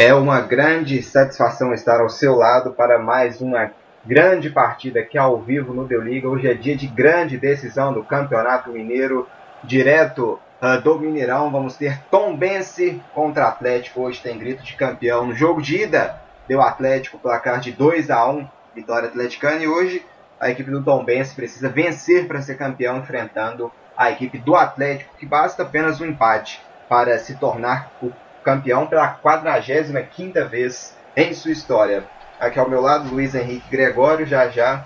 É uma grande satisfação estar ao seu lado para mais uma grande partida aqui ao vivo no Deu Liga. Hoje é dia de grande decisão do Campeonato Mineiro, direto uh, do Mineirão. Vamos ter Tom Bense contra Atlético. Hoje tem grito de campeão. No jogo de ida, deu Atlético placar de 2 a 1 vitória atleticana. E hoje a equipe do Tom Bense precisa vencer para ser campeão, enfrentando a equipe do Atlético, que basta apenas um empate para se tornar o campeão pela 45 vez em sua história. Aqui ao meu lado, Luiz Henrique Gregório, já já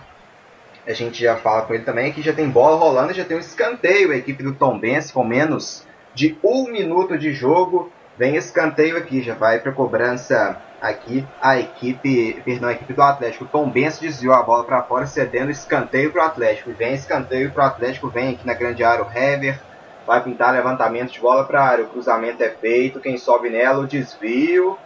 a gente já fala com ele também, que já tem bola rolando, já tem um escanteio a equipe do Tom Benz com menos de um minuto de jogo. Vem escanteio aqui, já vai para cobrança aqui a equipe, perdão, a equipe do Atlético. Tom Benz desviou a bola para fora, cedendo escanteio para o Atlético. Vem escanteio para o Atlético, vem aqui na grande área o Hever, vai pintar levantamento de bola para área. O cruzamento é feito, quem sobe nela, o desvio.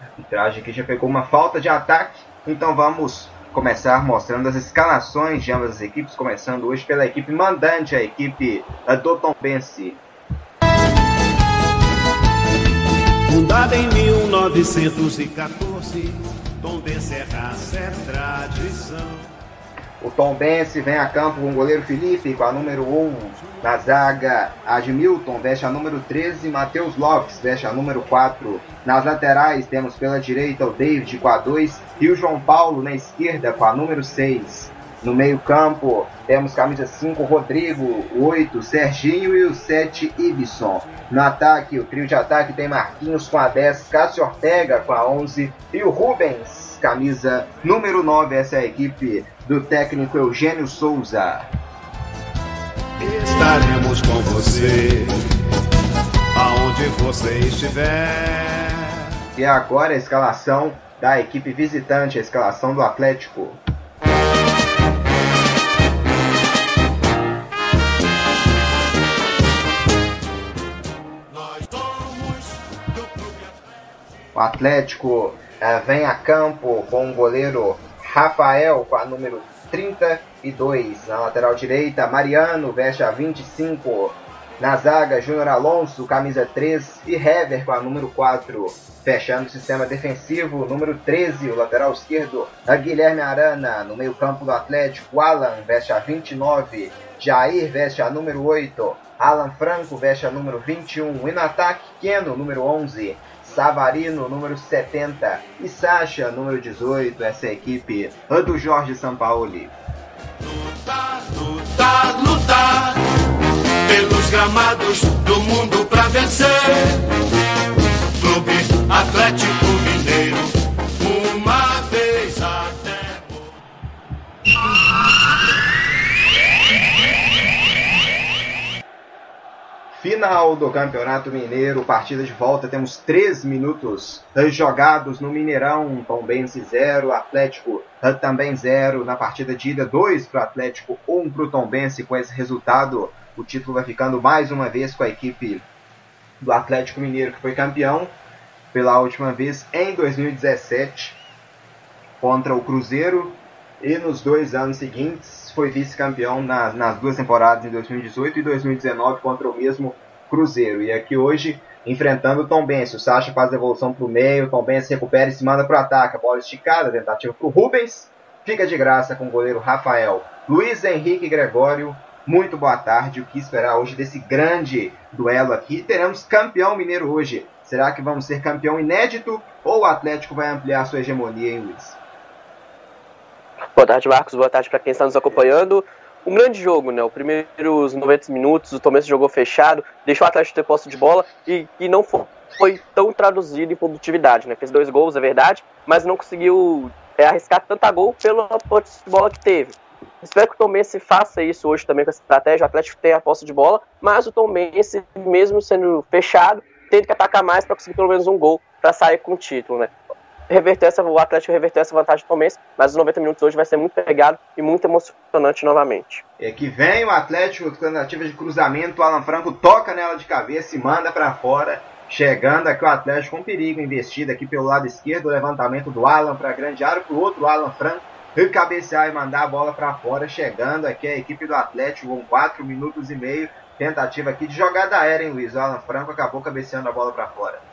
A arbitragem aqui já pegou uma falta de ataque, então vamos começar mostrando as escalações de ambas as equipes, começando hoje pela equipe mandante, a equipe do Tom Bense. Fundada em 1914, Tom Bense é raça, é tradição. O Tom Bense vem a campo com o goleiro Felipe com a número 1. Na zaga, Admilton veste a número 13. Matheus Lopes veste a número 4. Nas laterais, temos pela direita o David com a 2 e o João Paulo na esquerda com a número 6. No meio-campo, temos camisa 5, Rodrigo, o 8, Serginho e o 7, Ibson. No ataque, o trio de ataque tem Marquinhos com a 10, Cássio Ortega com a 11 e o Rubens, camisa número 9. Essa é a equipe do técnico Eugênio Souza. Estaremos com você, aonde você estiver. E agora a escalação da equipe visitante, a escalação do Atlético. O Atlético eh, vem a campo com o goleiro Rafael com a número 32. Na lateral direita, Mariano veste a 25. Na zaga, Júnior Alonso, camisa 3 e Hever com a número 4. Fechando o sistema defensivo, número 13, o lateral esquerdo, Guilherme Arana. No meio-campo do Atlético, Alan veste a 29. Jair veste a número 8. Alan Franco veste a número 21. E no ataque, Keno, número 11. Savarino, número 70, e Sacha, número 18, essa é a equipe do Jorge Sampaoli. Lutar, lutar, lutar pelos gramados do mundo pra vencer. Clube Atlético Final do Campeonato Mineiro, partida de volta, temos 3 minutos jogados no Mineirão, Tombense 0, Atlético também 0, na partida de ida 2 para o Atlético, 1 um para o Tombense, com esse resultado o título vai ficando mais uma vez com a equipe do Atlético Mineiro, que foi campeão pela última vez em 2017 contra o Cruzeiro e nos dois anos seguintes foi vice-campeão nas, nas duas temporadas em 2018 e 2019 contra o mesmo Cruzeiro. E aqui hoje enfrentando o Tom Benz. O Sacha faz a devolução para o meio, o Tom Benz recupera e se manda para o ataque. A bola esticada, tentativa para o Rubens. Fica de graça com o goleiro Rafael. Luiz Henrique Gregório, muito boa tarde. O que esperar hoje desse grande duelo aqui? Teremos campeão mineiro hoje. Será que vamos ser campeão inédito ou o Atlético vai ampliar sua hegemonia, hein, Luiz? Boa tarde, Marcos. Boa tarde para quem está nos acompanhando. Um grande jogo, né? Os primeiros 90 minutos, o Tomense jogou fechado, deixou o Atlético ter posse de bola e, e não foi, foi, tão traduzido em produtividade, né? Fez dois gols, é verdade, mas não conseguiu é, arriscar tanta gol pela posse de bola que teve. Espero que o Tomense faça isso hoje também com essa estratégia. O Atlético tem a posse de bola, mas o Tomense, mesmo sendo fechado, tem que atacar mais para conseguir pelo menos um gol para sair com o título, né? Reverter essa, o Atlético reverter essa vantagem do Palmeiras, mas os 90 minutos hoje vai ser muito pegado e muito emocionante novamente. É que vem o Atlético, tentativa de cruzamento, o Alan Franco toca nela de cabeça e manda para fora, chegando aqui o Atlético com perigo, investido aqui pelo lado esquerdo, o levantamento do Alan para grande área, para o outro Alan Franco, cabecear e mandar a bola para fora, chegando aqui a equipe do Atlético com 4 minutos e meio, tentativa aqui de jogada aérea, hein, Luiz? O Alan Franco acabou cabeceando a bola para fora.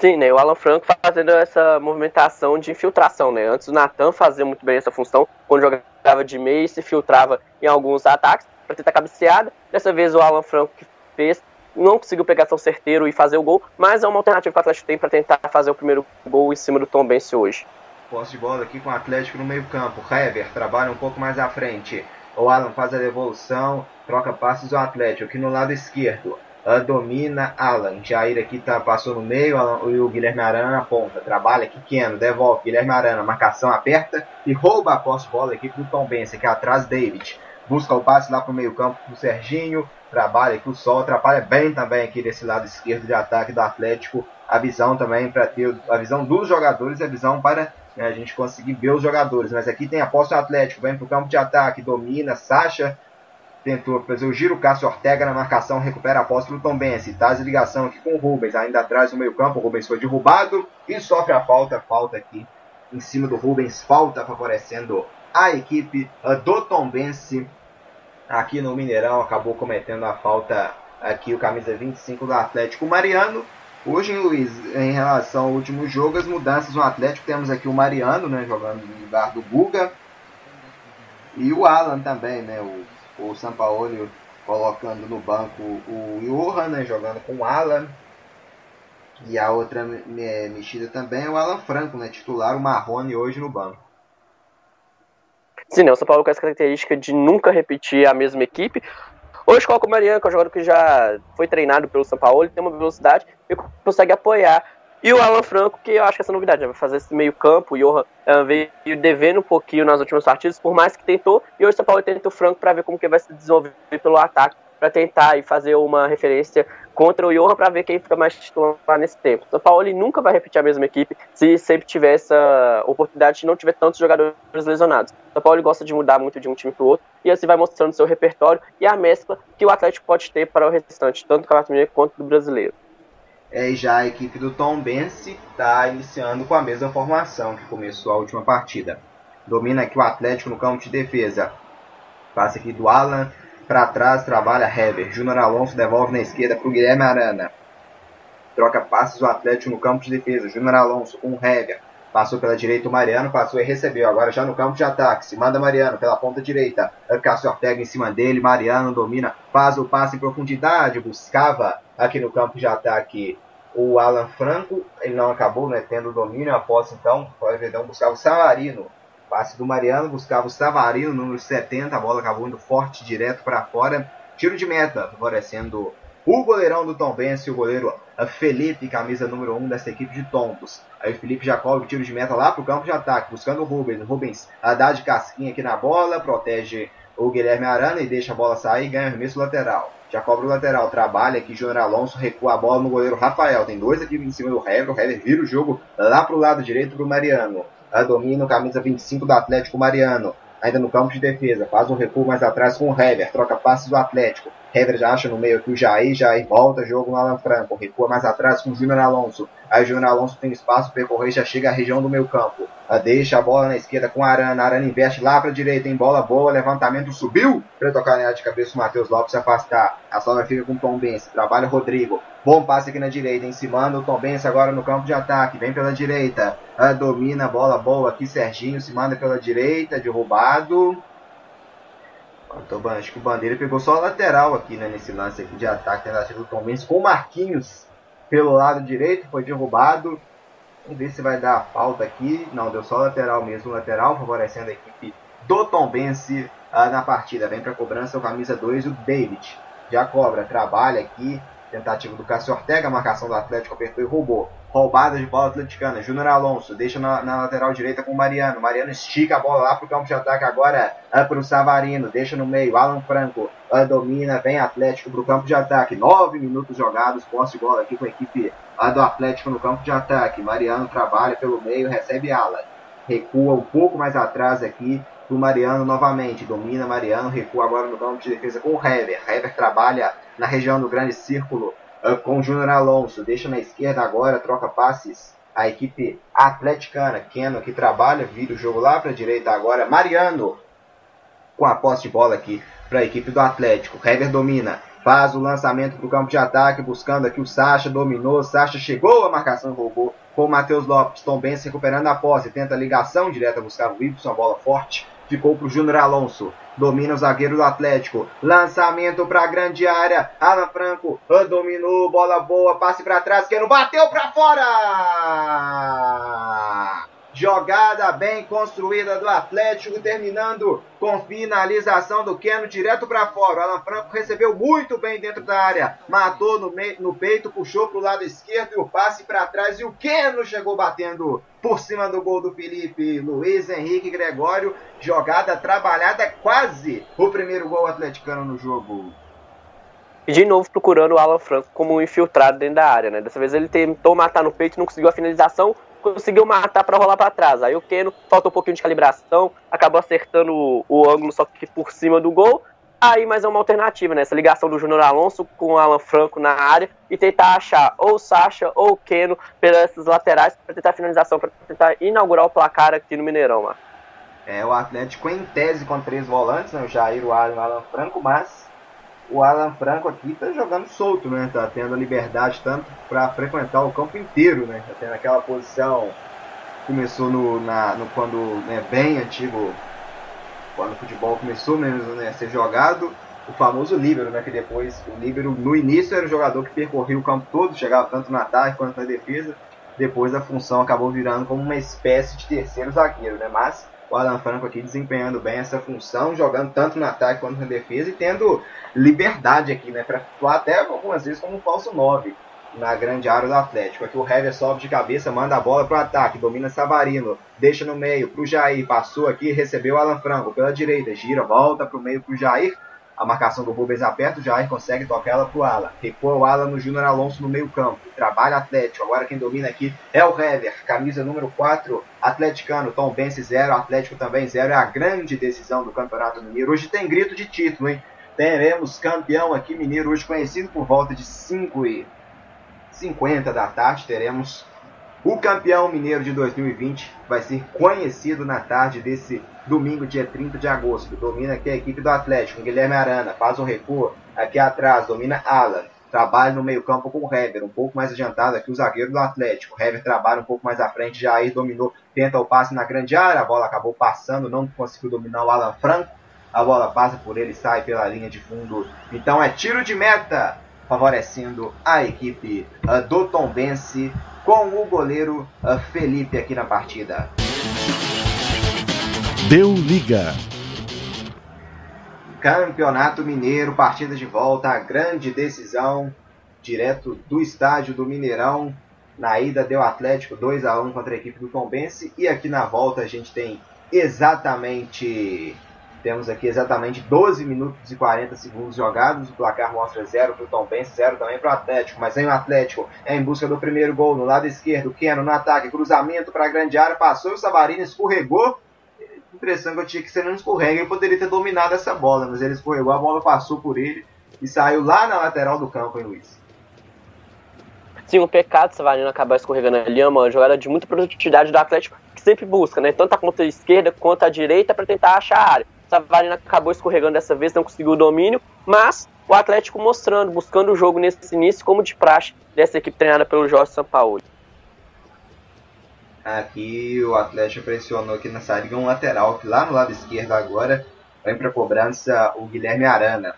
Sim, né? O Alan Franco fazendo essa movimentação de infiltração, né? Antes o Natan fazia muito bem essa função, quando jogava de meio se filtrava em alguns ataques para tentar cabeceada. Dessa vez o Alan Franco que fez não conseguiu pegar tão certeiro e fazer o gol, mas é uma alternativa que o Atlético tem para tentar fazer o primeiro gol em cima do Tom Bense hoje. Posse de bola aqui com o Atlético no meio campo. Hever trabalha um pouco mais à frente. O Alan faz a devolução, troca passes ao Atlético aqui no lado esquerdo domina Alan. Jair aqui tá, passou no meio Alan, e o Guilherme Arana na ponta. Trabalha aqui Keno, devolve Guilherme Arana, marcação aperta e rouba a posse bola aqui pro Tom Benz, aqui atrás David. Busca o passe lá pro meio campo pro Serginho. Trabalha aqui o Sol, atrapalha bem também aqui desse lado esquerdo de ataque do Atlético. A visão também para ter a visão dos jogadores, a visão para né, a gente conseguir ver os jogadores. Mas aqui tem a posse do Atlético, vem pro campo de ataque, domina, Sacha tentou fazer o giro, Cássio Ortega na marcação, recupera a posse pro Tom Bense, traz ligação aqui com o Rubens, ainda atrás no meio campo, o Rubens foi derrubado e sofre a falta, falta aqui em cima do Rubens, falta favorecendo a equipe do Tom aqui no Mineirão, acabou cometendo a falta aqui o camisa 25 do Atlético Mariano. Hoje, Luiz, em relação ao último jogo, as mudanças no Atlético, temos aqui o Mariano, né, jogando no lugar do Guga, e o Alan também, né, o o Sampaoli colocando no banco o Johan, né, jogando com o Alan. E a outra mexida também é o Alan Franco, né, titular, o Marrone hoje no banco. Sim, né, o São Paulo com essa característica de nunca repetir a mesma equipe. Hoje coloca o Mariano, que é um jogador que já foi treinado pelo São Paulo, tem uma velocidade e consegue apoiar e o Alan Franco, que eu acho que essa novidade, né? vai fazer esse meio campo. O Johan uh, veio devendo um pouquinho nas últimas partidas, por mais que tentou. E hoje o São Paulo tenta o Franco para ver como que vai se desenvolver pelo ataque, para tentar e fazer uma referência contra o Johan para ver quem fica mais titular nesse tempo. O São Paulo ele nunca vai repetir a mesma equipe se sempre tiver essa oportunidade de não tiver tantos jogadores lesionados. O São Paulo gosta de mudar muito de um time para o outro e assim vai mostrando seu repertório e a mescla que o Atlético pode ter para o restante, tanto do Campeonato Mineiro quanto do Brasileiro. É, já a equipe do Tom Bense está iniciando com a mesma formação que começou a última partida. Domina aqui o Atlético no campo de defesa. Passa aqui do Alan para trás, trabalha Hever. Júnior Alonso devolve na esquerda para o Guilherme Arana. Troca passes o Atlético no campo de defesa. Júnior Alonso com o. Passou pela direita o Mariano, passou e recebeu. Agora já no campo de ataque. Se manda Mariano pela ponta direita. Cássio Ortega em cima dele. Mariano domina. Faz o passe em profundidade. Buscava aqui no campo de ataque o Alan Franco. Ele não acabou né, tendo domínio. Após então, o Verdão buscava o Savarino. Passe do Mariano. Buscava o Savarino, número 70. A bola acabou indo forte direto para fora. Tiro de meta, favorecendo o goleirão do Tom Bense, o goleiro Felipe, camisa número 1 um dessa equipe de tontos. Aí o Felipe o tiro de meta lá pro campo de ataque, buscando o Rubens. O Rubens dá de casquinha aqui na bola, protege o Guilherme Arana e deixa a bola sair e ganha arremesso lateral. Já cobra o lateral, trabalha aqui, Júnior Alonso recua a bola no goleiro Rafael. Tem dois aqui em cima do Hever, o Hever vira o jogo lá pro lado direito pro Mariano. A domina o camisa 25 do Atlético Mariano ainda no campo de defesa, faz um recuo mais atrás com o Hever, troca passes do Atlético. Já acha no meio aqui o Jair, Jair volta, jogo no Alan Franco, recua mais atrás com o Júnior Alonso. Aí o Júnior Alonso tem espaço percorrer, já chega à região do meio campo. Deixa a bola na esquerda com a Arana, Arana investe lá para direita, em bola boa, levantamento subiu, para tocar área de cabeça o Matheus Lopes se afastar. A sobra fica com o Tom Benz, trabalha o Rodrigo. Bom passe aqui na direita, em cima do Tom Benz agora no campo de ataque, vem pela direita, domina a bola boa aqui, Serginho se manda pela direita, derrubado. Então, acho que o Bandeira pegou só a lateral aqui, né, nesse lance aqui de ataque tentativo do Tom Benz com o Marquinhos pelo lado direito, foi derrubado. Vamos ver se vai dar a falta aqui. Não, deu só lateral mesmo, lateral, favorecendo a equipe do Tom Bense uh, na partida. Vem para cobrança o camisa 2, o David. Já cobra, trabalha aqui, Tentativa do Cássio Ortega, marcação do Atlético apertou e roubou. Roubada de bola atleticana. Júnior Alonso deixa na, na, lateral direita com o Mariano. Mariano estica a bola lá pro campo de ataque agora é pro Savarino. Deixa no meio. Alan Franco uh, domina. Vem Atlético pro campo de ataque. Nove minutos jogados. Posse de bola aqui com a equipe uh, do Atlético no campo de ataque. Mariano trabalha pelo meio. Recebe ala. Recua um pouco mais atrás aqui pro Mariano novamente. Domina Mariano. Recua agora no campo de defesa com o Hever. Hever trabalha na região do grande círculo com o Júnior Alonso. Deixa na esquerda agora, troca passes. A equipe atleticana, Keno que trabalha, vira o jogo lá para a direita agora. Mariano com a posse de bola aqui para a equipe do Atlético. Hever domina, faz o lançamento para o campo de ataque, buscando aqui o Sacha, dominou, Sacha chegou, a marcação roubou com o Matheus Lopes, Tom Benz recuperando a posse, tenta a ligação direta, buscar o Ibson, a bola forte, ficou para o Júnior Alonso, domina o zagueiro do Atlético, lançamento para a grande área, Alan Franco dominou, bola boa, passe para trás, que não bateu para fora! Jogada bem construída do Atlético, terminando com finalização do Keno direto para fora. O Alan Franco recebeu muito bem dentro da área, matou no, meio, no peito, puxou para o lado esquerdo e o passe para trás. E o Keno chegou batendo por cima do gol do Felipe Luiz Henrique Gregório. Jogada trabalhada, quase o primeiro gol atleticano no jogo. De novo procurando o Alan Franco como um infiltrado dentro da área, né? Dessa vez ele tentou matar no peito, não conseguiu a finalização, conseguiu matar para rolar para trás. Aí o Keno faltou um pouquinho de calibração, acabou acertando o, o, ângulo só que por cima do gol. Aí, mas é uma alternativa, né? Essa ligação do Júnior Alonso com o Alan Franco na área e tentar achar ou Sacha ou Keno pelas laterais para tentar finalização, para tentar inaugurar o placar aqui no Mineirão, mano. É, o Atlético em tese com três volantes, né? O Jair, o Alan o Alan Franco, mas o Alan Franco aqui tá jogando solto, né? Tá tendo liberdade tanto para frequentar o campo inteiro, né? Tá tendo aquela posição começou no, na, no quando né, bem antigo, quando o futebol começou mesmo né, a ser jogado, o famoso líbero, né? Que depois o líbero no início era o jogador que percorria o campo todo, chegava tanto no ataque quanto na defesa. Depois a função acabou virando como uma espécie de terceiro zagueiro, né? Mas o Alan Franco aqui desempenhando bem essa função, jogando tanto no ataque quanto na defesa e tendo liberdade aqui, né? Para atuar até algumas vezes como um falso 9 na grande área do Atlético. Aqui o Hever sobe de cabeça, manda a bola para o ataque, domina Savarino, deixa no meio para o Jair, passou aqui, recebeu o Alan Franco pela direita, gira, volta para o meio para o Jair, a marcação do Rubens aperta, o Jair consegue tocar ela pro Alan. Recua o Alan no Júnior Alonso no meio campo. Trabalha Atlético. Agora quem domina aqui é o Hever. Camisa número 4, atleticano. Tom vence 0, Atlético também 0. É a grande decisão do Campeonato Mineiro. Hoje tem grito de título, hein? Teremos campeão aqui mineiro hoje conhecido por volta de 5 e 50 da tarde. Teremos o campeão mineiro de 2020 vai ser conhecido na tarde desse domingo, dia 30 de agosto. Domina aqui a equipe do Atlético, Guilherme Arana, faz um recuo aqui atrás, domina Alan. Trabalha no meio-campo com o Hever, um pouco mais adiantado aqui o zagueiro do Atlético. O Hever trabalha um pouco mais à frente, Jair dominou, tenta o passe na grande área, a bola acabou passando, não conseguiu dominar o Alan Franco. A bola passa por ele, sai pela linha de fundo. Então é tiro de meta, favorecendo a equipe uh, do Tombense com o goleiro uh, Felipe aqui na partida. Deu liga. Campeonato Mineiro, partida de volta, a grande decisão, direto do estádio do Mineirão. Na ida deu Atlético 2 a 1 contra a equipe do Tombense e aqui na volta a gente tem exatamente temos aqui exatamente 12 minutos e 40 segundos jogados. O placar mostra 0 para o Tom Benz, 0 também para o Atlético. Mas vem o Atlético é em busca do primeiro gol no lado esquerdo. Keno no ataque, cruzamento para a grande área. Passou o Savarino, escorregou. Impressão que eu tinha que se não escorrega, ele poderia ter dominado essa bola. Mas ele escorregou, a bola passou por ele e saiu lá na lateral do campo, hein, Luiz? Sim, um pecado Savarino acabar escorregando ali. É uma jogada de muita produtividade do Atlético, que sempre busca, né? Tanto a ponta esquerda quanto a direita para tentar achar a área. Savarino acabou escorregando dessa vez, não conseguiu o domínio, mas o Atlético mostrando, buscando o jogo nesse início, como de praxe dessa equipe treinada pelo Jorge Sampaoli. Aqui o Atlético pressionou aqui na saída um lateral, que lá no lado esquerdo agora vem para cobrança o Guilherme Arana.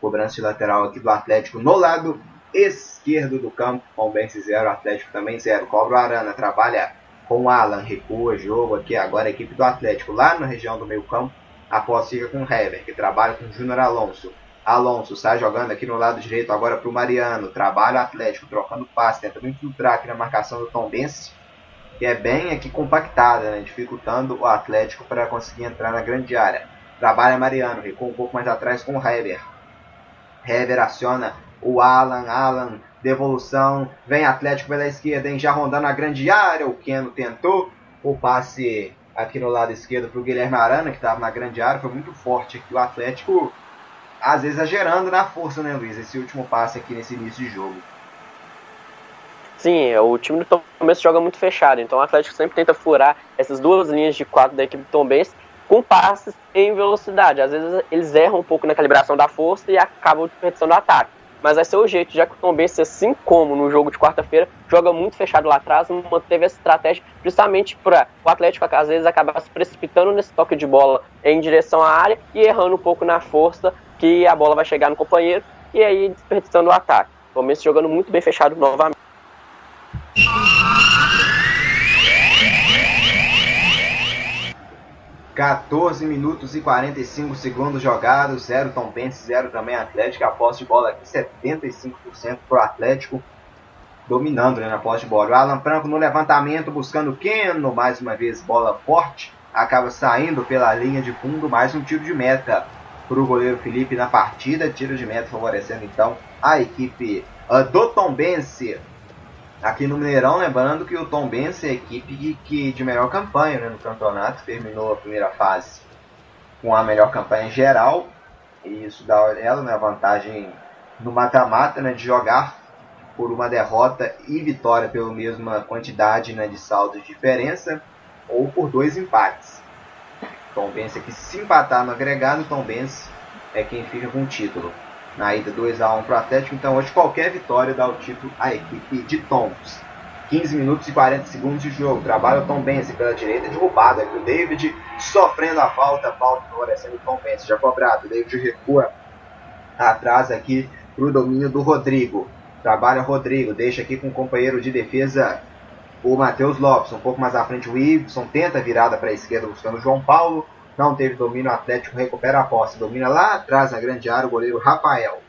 Cobrança de lateral aqui do Atlético no lado esquerdo do campo. Palmeiras 0, Atlético também 0. Cobra o Arana, trabalha com o Alan, recua jogo aqui agora a equipe do Atlético lá na região do meio campo a posse fica com o Hever, que trabalha com o Júnior Alonso. Alonso sai jogando aqui no lado direito agora para o Mariano. Trabalha Atlético, trocando passe, tentando infiltrar aqui na marcação do Tom Bense, que é bem aqui compactada, né, dificultando o Atlético para conseguir entrar na grande área. Trabalha Mariano, recua um pouco mais atrás com o Hever. Hever aciona o Alan, Alan, devolução, vem Atlético pela esquerda, hein, já rondando a grande área. O Keno tentou o passe aqui no lado esquerdo para o Guilherme Arana, que estava na grande área, foi muito forte aqui. O Atlético, às vezes, exagerando na força, né, Luiz? Esse último passe aqui nesse início de jogo. Sim, é, o time do Tom Benz joga muito fechado, então o Atlético sempre tenta furar essas duas linhas de quatro da equipe do Tom Benz com passes em velocidade. Às vezes eles erram um pouco na calibração da força e acabam desperdiçando o ataque. Mas vai ser o jeito, já que o Tom Benz, assim como no jogo de quarta-feira, joga muito fechado lá atrás, manteve essa estratégia justamente para o Atlético às vezes acabar se precipitando nesse toque de bola em direção à área e errando um pouco na força que a bola vai chegar no companheiro e aí desperdiçando o ataque. O Tom Benz jogando muito bem fechado novamente. 14 minutos e 45 segundos jogados, 0 Tom Benz, 0 também Atlético. A posse de bola aqui 75% para o Atlético, dominando né, na posse de bola. O Alan Franco no levantamento, buscando Keno, mais uma vez bola forte, acaba saindo pela linha de fundo, mais um tiro de meta para o goleiro Felipe na partida. Tiro de meta favorecendo então a equipe uh, do Tom Benz aqui no Mineirão, lembrando que o Tom Benz é a equipe que, de melhor campanha né, no campeonato, terminou a primeira fase com a melhor campanha geral, e isso dá ela né, a vantagem no mata-mata né, de jogar por uma derrota e vitória pela mesma quantidade né, de saldo de diferença, ou por dois empates. Tom Benz aqui se empatar no agregado, Tom Benz é quem fica com o título na ida 2 a 1 para o Atlético. Então hoje qualquer vitória dá o título à equipe de Toms. 15 minutos e 40 segundos de jogo. Trabalha o Tom Benz pela direita, derrubada aqui o David, sofrendo a falta, falta favorecendo o Tom Benz, já cobrado. O David recua atrás aqui para o domínio do Rodrigo. Trabalha o Rodrigo, deixa aqui com o companheiro de defesa o Matheus Lopes. Um pouco mais à frente o Ibson, tenta a virada para a esquerda buscando o João Paulo não teve domínio, o Atlético recupera a posse, domina lá atrás na grande área o goleiro Rafael.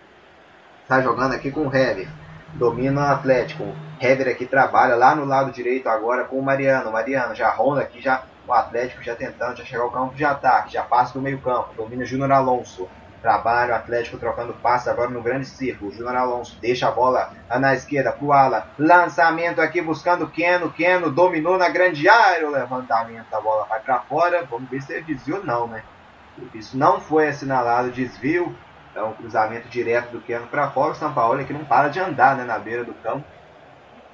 Está jogando aqui com o Hever, domina o Atlético. Hever aqui trabalha lá no lado direito agora com o Mariano. Mariano já ronda aqui, já o Atlético já tentando já chegar ao campo de ataque, já passa do meio campo, domina Júnior Alonso. Trabalho, Atlético trocando passe agora no grande círculo. Júnior Alonso deixa a bola na esquerda pro. Lançamento aqui buscando Keno. Keno dominou na grande área. O levantamento, a bola vai para fora. Vamos ver se é desvio não, né? Isso não foi assinalado desvio. É um cruzamento direto do Keno para fora. O São Paulo que não para de andar né, na beira do campo.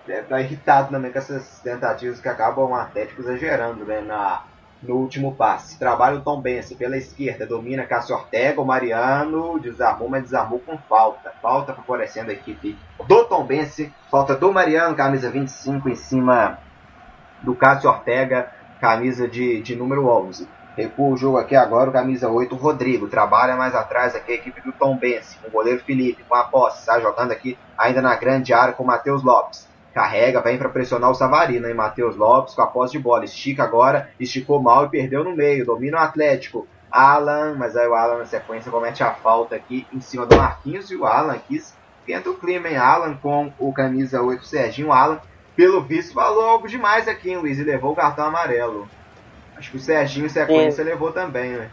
Deve estar irritado também com essas tentativas que acabam o Atlético exagerando né, na, no último passe. Trabalha o Tom Bense pela esquerda, domina Cássio Ortega, o Mariano desarmou, mas desarmou com falta. Falta favorecendo a equipe do Tom Bense. Falta do Mariano, camisa 25 em cima do Cássio Ortega, camisa de, de número 11. Recua o jogo aqui agora, o camisa 8, o Rodrigo. Trabalha mais atrás aqui a equipe do Tom Bense, com o goleiro Felipe, com a posse. Está jogando aqui ainda na grande área com o Matheus Lopes carrega, vem para pressionar o Savarino, hein? Matheus Lopes com a posse de bola, estica agora, esticou mal e perdeu no meio, domina o Atlético. Alan, mas aí o Alan na sequência comete a falta aqui em cima do Marquinhos e o Alan aqui esquenta o clima, hein? Alan com o camisa 8, Serginho Alan, pelo visto falou algo demais aqui, hein, Luiz, e levou o cartão amarelo. Acho que o Serginho sequência Sim. levou também, né?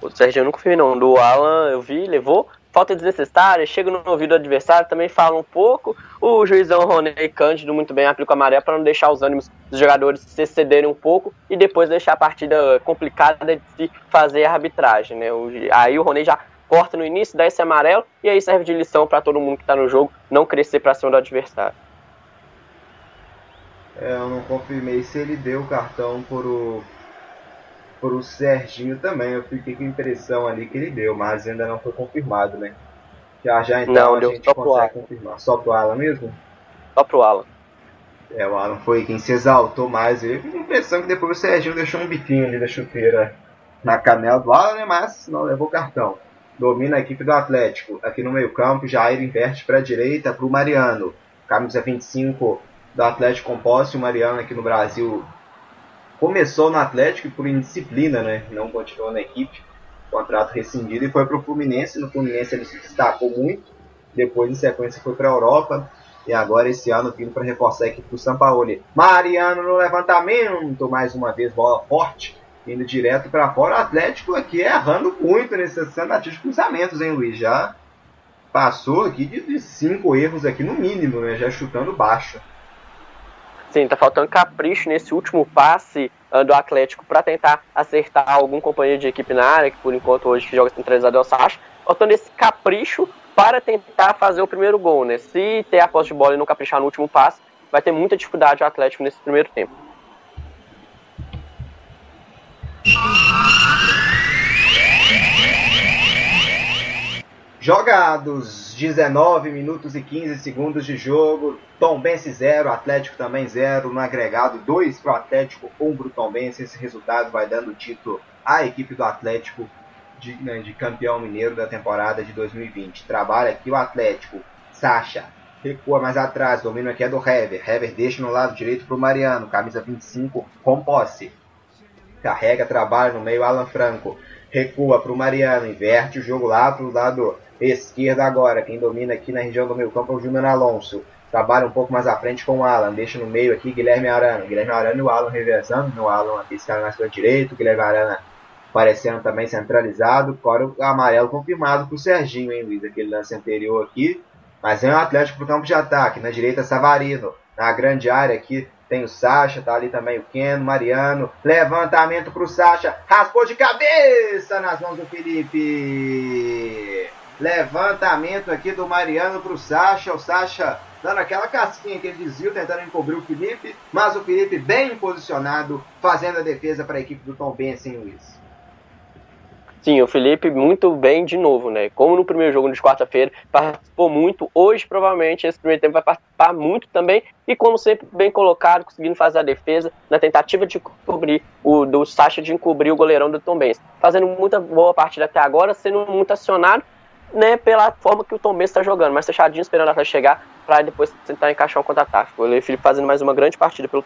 O Serginho eu não confio não, do Alan eu vi, levou, falta desnecessária, chega no ouvido do adversário, também fala um pouco. O juizão Roney Cândido muito bem aplica a maré para não deixar os ânimos dos jogadores se cederem um pouco e depois deixar a partida complicada de se fazer a arbitragem. Né? aí o Roney já corta no início, dá esse amarelo e aí serve de lição para todo mundo que está no jogo não crescer para cima do adversário. É, eu não confirmei se ele deu o cartão por o pro Serginho também. Eu fiquei com a impressão ali que ele deu, mas ainda não foi confirmado, né? Já já então não, a gente consegue confirmar. Só pro Alan mesmo? Só pro Alan. É, o Alan foi quem se exaltou mais. Eu fiquei com a impressão que depois o Serginho deixou um biquinho ali da chuteira na canela do Alan, né? Mas não levou cartão. Domina a equipe do Atlético. Aqui no meio campo, Jair inverte para a direita para o Mariano. Camisa 25 do Atlético Composto. O Mariano aqui no Brasil começou no Atlético por indisciplina, né? Não continuou na equipe, contrato rescindido e foi para o Fluminense. No Fluminense ele se destacou muito. Depois, em sequência, foi para a Europa. E agora, esse ano, vindo para reforçar a equipe do Sampaoli. Mariano no levantamento, mais uma vez, bola forte, indo direto para fora. O Atlético aqui errando muito nesses tentativas de cruzamentos, hein, Luiz? Já passou aqui de, de cinco erros aqui no mínimo, né? Já chutando baixo. Sim, tá faltando capricho nesse último passe uh, do Atlético para tentar acertar algum companheiro de equipe na área, que por enquanto hoje joga centralizado é o Sacha. Faltando esse capricho para tentar fazer o primeiro gol, né? Se ter a posse de bola e não caprichar no último passe, vai ter muita dificuldade o Atlético nesse primeiro tempo. Jogados 19 minutos e 15 segundos de jogo. Tom Bense 0, Atlético também 0. No agregado 2 para o Atlético, 1 um para o Tom Bense. Esse resultado vai dando o título à equipe do Atlético de, né, de campeão mineiro da temporada de 2020. Trabalha aqui o Atlético. Sacha recua mais atrás. Domínio aqui é do Hever. Hever deixa no lado direito para o Mariano. Camisa 25 com posse. Carrega, trabalha no meio Alan Franco. Recua para o Mariano. Inverte o jogo lá para o lado esquerdo agora. Quem domina aqui na região do meio campo é o Júnior Alonso. Trabalha um pouco mais à frente com o Alan. Deixa no meio aqui Guilherme Arana. Guilherme Arana e o Alan revezando. No Alan aqui está na sua direita. Guilherme Arana parecendo também centralizado. Fora o amarelo confirmado para o Serginho, hein, Luiz? Aquele lance anterior aqui. Mas é um Atlético para o campo de ataque. Na direita, Savarino. Na grande área aqui tem o Sacha, tá ali também o Keno, Mariano. Levantamento para o Sacha. Raspou de cabeça nas mãos do Felipe. Levantamento aqui do Mariano para o Sacha. O Sacha dando aquela casquinha que ele desviou, tentando encobrir o Felipe. Mas o Felipe bem posicionado, fazendo a defesa para a equipe do Tom Benson, Luiz. Sim, o Felipe muito bem de novo, né? Como no primeiro jogo de quarta-feira, participou muito. Hoje, provavelmente, esse primeiro tempo vai participar muito também. E, como sempre, bem colocado, conseguindo fazer a defesa na tentativa de cobrir o do Sacha de encobrir o goleirão do Tom Benz. Fazendo muita boa partida até agora, sendo muito acionado, né? Pela forma que o Tom Benz está jogando, mais fechadinho, esperando até chegar para depois tentar encaixar um contra-ataque. O Felipe fazendo mais uma grande partida pelo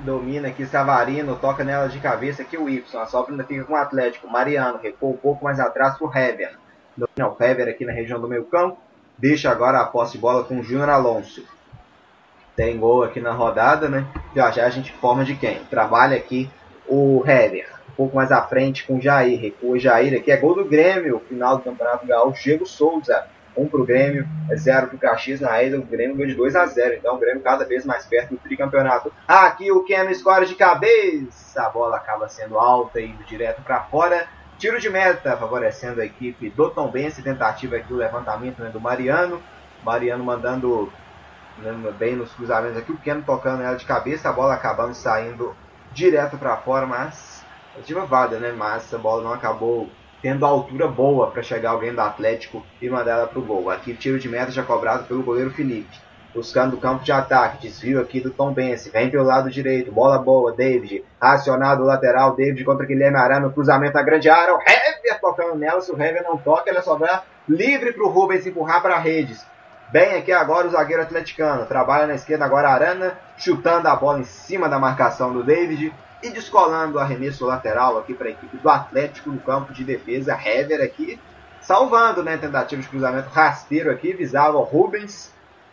domina aqui Savarino, toca nela de cabeça aqui o Y. A sobra ainda fica com o Atlético. Mariano recua um pouco mais atrás pro Hever. Domina o Hever aqui na região do meio campo. Deixa agora a posse de bola com o Júnior Alonso. Tem gol aqui na rodada, né? Já já a gente forma de quem? Trabalha aqui o Hever. Pouco mais à frente com o Jair. O Jair aqui. É gol do Grêmio. Final do Campeonato Gaúcho. Diego Souza. 1 um para o Grêmio, 0 para o Caxias na ida, o Grêmio ganhou de 2 a 0. Então o Grêmio cada vez mais perto do tricampeonato. Aqui o Keno escolhe de cabeça, a bola acaba sendo alta e indo direto para fora. Tiro de meta, favorecendo a equipe do Tom Bense, tentativa aqui do levantamento né, do Mariano. Mariano mandando bem nos cruzamentos aqui, o Keno tocando ela de cabeça, a bola acabando saindo direto para fora, mas válida, né? Mas a bola não acabou tendo a altura boa para chegar alguém do Atlético e mandar ela para o gol. Aqui tiro de meta já cobrado pelo goleiro Felipe. Buscando o campo de ataque, desvio aqui do Tom Bense, vem pelo lado direito, bola boa, David, acionado o lateral, David contra Guilherme Arana, cruzamento na grande área, o Hever tocando nela, se o Hever não toca, ele é sobrar livre para o Rubens empurrar para redes. Bem aqui agora o zagueiro atleticano, trabalha na esquerda agora Arana, chutando a bola em cima da marcação do David, e descolando o arremesso lateral aqui para a equipe do Atlético no campo de defesa. Hever aqui salvando, né? Tentativa de cruzamento rasteiro aqui, visava o Rubens.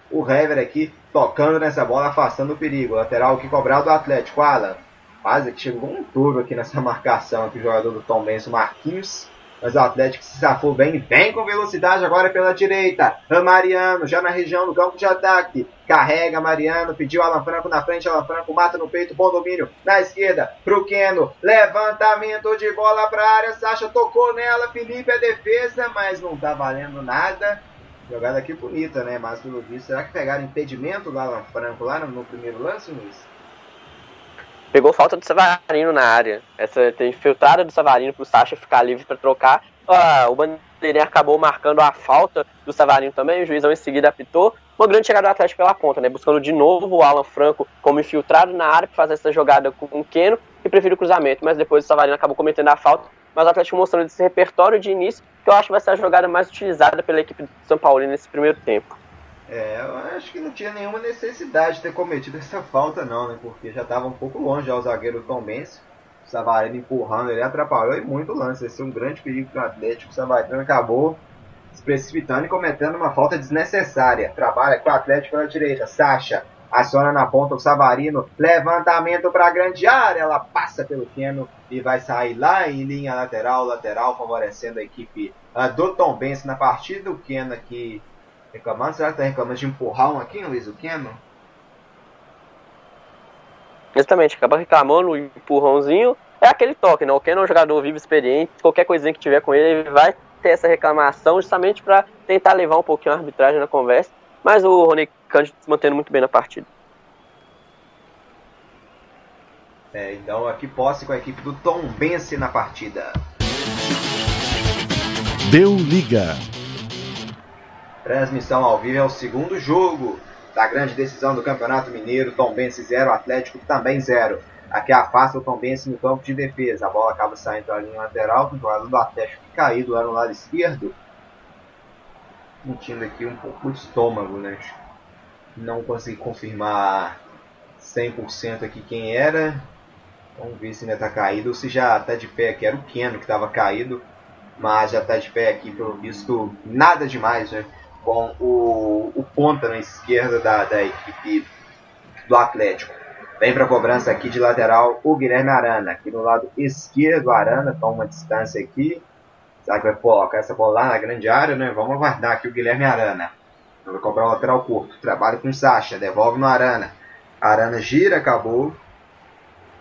O Hever aqui tocando nessa bola, afastando o perigo. Lateral aqui cobrado do Atlético. Alan quase que chegou um turbo aqui nessa marcação aqui, o jogador do Tom Benson, Marquinhos. Mas o Atlético se safou bem, vem com velocidade agora pela direita. Mariano, já na região do campo de ataque. Carrega Mariano, pediu Alan Franco na frente. Alan Franco mata no peito, bom domínio. Na esquerda, pro Keno. Levantamento de bola pra área. Sacha tocou nela. Felipe a defesa, mas não tá valendo nada. Jogada aqui bonita, né? Mas pelo visto, será que pegaram impedimento do Alan Franco lá no, no primeiro lance, Luiz? Pegou falta do Savarino na área. Essa tem infiltrada do Savarino pro Sacha ficar livre para trocar. Ah, o Bandeirinha acabou marcando a falta do Savarino também, o juizão em seguida apitou. Uma grande chegada do Atlético pela ponta, né? Buscando de novo o Alan Franco como infiltrado na área para fazer essa jogada com o Keno e prefiro o cruzamento, mas depois o Savarino acabou cometendo a falta. Mas o Atlético mostrando esse repertório de início, que eu acho que vai ser a jogada mais utilizada pela equipe do São Paulo nesse primeiro tempo. É, eu acho que não tinha nenhuma necessidade de ter cometido essa falta não, né? Porque já estava um pouco longe já o zagueiro Tom Benz. O Savarino empurrando, ele atrapalhou e muito o lance. Esse é um grande perigo para o Atlético. O Savarino acabou se precipitando e cometendo uma falta desnecessária. Trabalha com o Atlético pela direita. Sacha aciona na ponta o Savarino. Levantamento para a grande área. Ela passa pelo Keno e vai sair lá em linha lateral, lateral, favorecendo a equipe uh, do Tom Benz na partida. O Keno aqui reclamando. Será que tá reclamando de empurrar um aqui, Luiz, o Keno? Exatamente, acaba reclamando o empurrãozinho. É aquele toque, né? O Keno é um jogador vivo, experiente. Qualquer coisinha que tiver com ele, ele vai ter essa reclamação justamente para tentar levar um pouquinho a arbitragem na conversa. Mas o Rony Cândido se mantendo muito bem na partida. É, então aqui posse com a equipe do Tom Bense na partida. Deu liga. Transmissão ao vivo é o segundo jogo da grande decisão do Campeonato Mineiro. Tom Bense 0, Atlético também 0. Aqui afasta o Tom Bense no campo de defesa. A bola acaba saindo da linha lateral, jogador do Atlético caído lá no lado esquerdo. Sentindo aqui um pouco de estômago, né? Não consegui confirmar 100% aqui quem era. Vamos ver se ainda está caído ou se já está de pé aqui. Era o Keno que estava caído, mas já está de pé aqui, pelo visto, nada demais, né? Com o, o ponta na esquerda da, da equipe do Atlético. Vem para a cobrança aqui de lateral o Guilherme Arana. Aqui no lado esquerdo, Arana toma uma distância aqui. Será que vai colocar essa bola lá na grande área, né? Vamos aguardar aqui o Guilherme Arana. Vai cobrar o lateral curto. Trabalha com o Sacha. Devolve no Arana. Arana gira, acabou.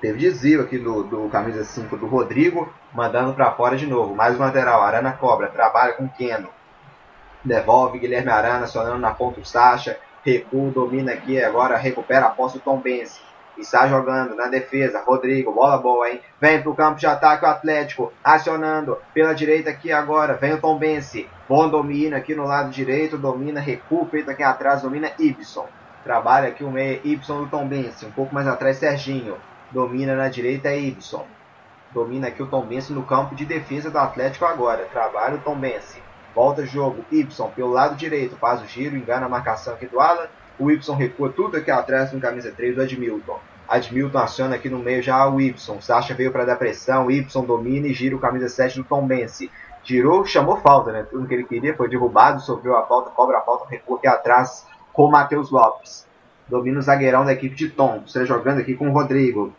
Teve desvio aqui do, do camisa 5 do Rodrigo. Mandando para fora de novo. Mais um lateral. Arana cobra. Trabalha com o Keno. Devolve Guilherme Arana. Sonando na ponta o Sacha. Recua, domina aqui. Agora recupera a posse o Tom Benz. Está jogando na defesa. Rodrigo, bola boa, hein? Vem pro campo de ataque o Atlético. Acionando pela direita aqui agora. Vem o Tom Bense. Bom domina aqui no lado direito. Domina, recua. Feito aqui atrás. Domina Ibson. Trabalha aqui o meio Ibson do Tom Bense. Um pouco mais atrás, Serginho. Domina na direita, Ibson. Domina aqui o Tom Bense no campo de defesa do Atlético agora. Trabalha o Tom Bense. Volta jogo. Ibson pelo lado direito. Faz o giro. Engana a marcação aqui do Alan. O Y recua tudo aqui atrás no camisa 3 do Admilton. Admilton aciona aqui no meio já o Y. Sacha veio para dar pressão. Y domina e gira o camisa 7 do Tom Bense. Girou, chamou falta, né? Tudo que ele queria foi derrubado, sofreu a falta, cobra a falta, recua aqui atrás com o Matheus Lopes. Domina o zagueirão da equipe de Tom. Está jogando aqui com o Rodrigo.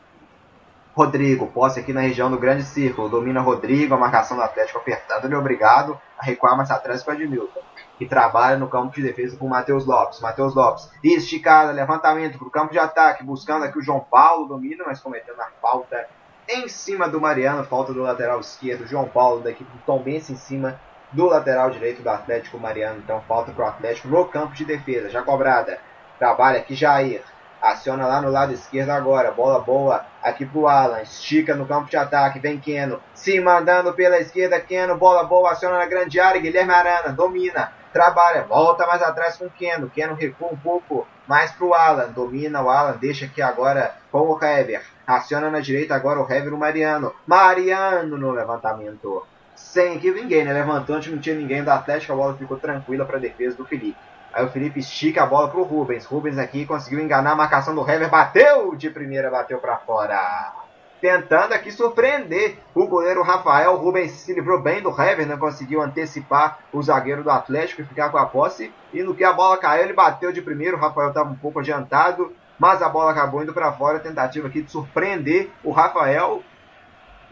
Rodrigo, posse aqui na região do grande círculo. Domina Rodrigo, a marcação do Atlético apertando ele é obrigado a recuar mais atrás para Admilton que trabalha no campo de defesa com Matheus Lopes. Matheus Lopes, esticada, levantamento para o campo de ataque, buscando aqui o João Paulo, domina, mas cometendo a falta em cima do Mariano, falta do lateral esquerdo, João Paulo da equipe do Tom Benz em cima do lateral direito do Atlético Mariano. Então falta para o Atlético no campo de defesa, já cobrada. Trabalha aqui Jair, aciona lá no lado esquerdo agora, bola boa aqui pro Alan, estica no campo de ataque, vem Keno, se mandando pela esquerda, Keno, bola boa, aciona na grande área, Guilherme Arana, domina, trabalha, volta mais atrás com Keno. Keno recua um pouco mais para o Alan, domina o Alan, deixa aqui agora com o Hever. Aciona na direita agora o Hever o Mariano. Mariano no levantamento. Sem aqui ninguém, né? Levantante, não tinha ninguém do Atlético, a bola ficou tranquila para a defesa do Felipe. Aí o Felipe estica a bola pro Rubens. Rubens aqui conseguiu enganar a marcação do Hever, bateu de primeira, bateu para fora tentando aqui surpreender o goleiro Rafael. Rubens se livrou bem do Hever, não conseguiu antecipar o zagueiro do Atlético e ficar com a posse. E no que a bola caiu, ele bateu de primeiro. O Rafael estava um pouco adiantado, mas a bola acabou indo para fora. Tentativa aqui de surpreender o Rafael.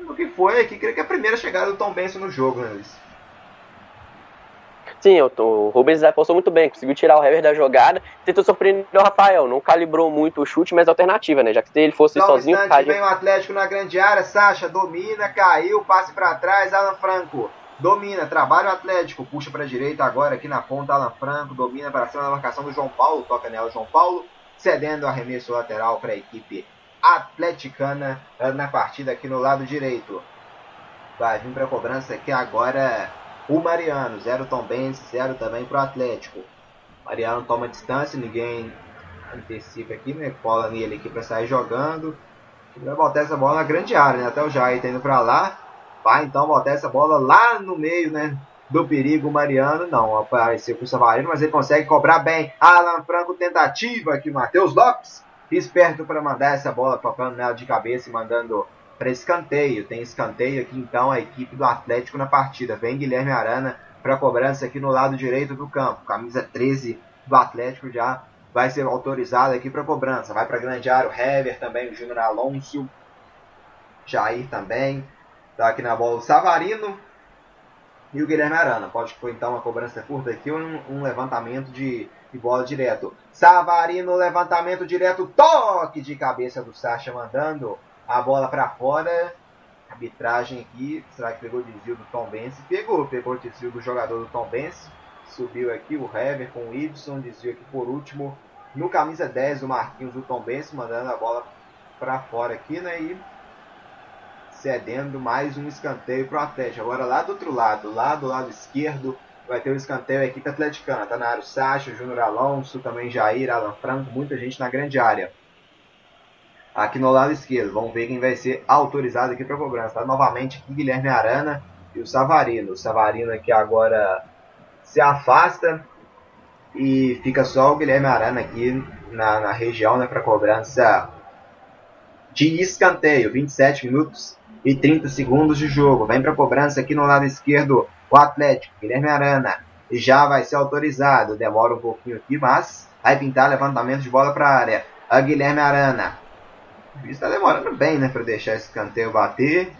O que foi aqui, creio que é a primeira chegada do Tom Benson no jogo, né, Luiz? Sim, o Rubens apostou muito bem, conseguiu tirar o Hever da jogada, tentou surpreender o Rafael, não calibrou muito o chute, mas alternativa, né? Já que se ele fosse Só sozinho, um instante, vem o Atlético na grande área, Sacha domina, caiu, passe para trás, Alan Franco domina, trabalha o Atlético, puxa para a direita agora aqui na ponta, Alan Franco domina para cima da marcação do João Paulo, toca nela o João Paulo, cedendo o arremesso lateral para a equipe atleticana eh, na partida aqui no lado direito. Vai vir para a cobrança aqui agora o Mariano, zero Tom Benz, zero também para o Atlético. Mariano toma distância, ninguém antecipa aqui, né? Cola nele aqui para sair jogando. Vai botar essa bola na grande área, né? Até o Jair tá indo para lá. Vai então botar essa bola lá no meio, né? Do perigo, Mariano não apareceu com o Savarino, mas ele consegue cobrar bem. Alan Franco, tentativa aqui, Matheus Lopes, esperto para mandar essa bola, tocando nela de cabeça e mandando para escanteio. Tem escanteio aqui então a equipe do Atlético na partida. Vem Guilherme Arana para cobrança aqui no lado direito do campo. Camisa 13 do Atlético já vai ser autorizado aqui para cobrança. Vai para grande área o Hever também, o Júnior Alonso. Jair também. Tá aqui na bola o Savarino e o Guilherme Arana. Pode então uma cobrança curta aqui ou um, um levantamento de, de, bola direto. Savarino, levantamento direto, toque de cabeça do Sacha mandando a bola para fora. Arbitragem aqui. Será que pegou o desvio do Tom Benz? Pegou, pegou o desvio do jogador do Tom Benz. Subiu aqui o Hever com o Y. Desvio aqui por último. No camisa 10 o Marquinhos do Tom Benz mandando a bola para fora aqui, né? E cedendo mais um escanteio para o Atlético. Agora lá do outro lado, lá do lado esquerdo, vai ter o escanteio a equipe atleticana. Tá na área o Sacha, o Júnior Alonso, também Jair, Alan Franco, muita gente na grande área. Aqui no lado esquerdo, vamos ver quem vai ser autorizado aqui para cobrança. Tá novamente aqui Guilherme Arana e o Savarino. O Savarino aqui agora se afasta e fica só o Guilherme Arana aqui na, na região né, para cobrança de escanteio. 27 minutos e 30 segundos de jogo. Vem para cobrança aqui no lado esquerdo o Atlético, Guilherme Arana, já vai ser autorizado. Demora um pouquinho aqui, mas vai pintar levantamento de bola para a área. A Guilherme Arana. Está demorando bem, né, para deixar esse canteio bater.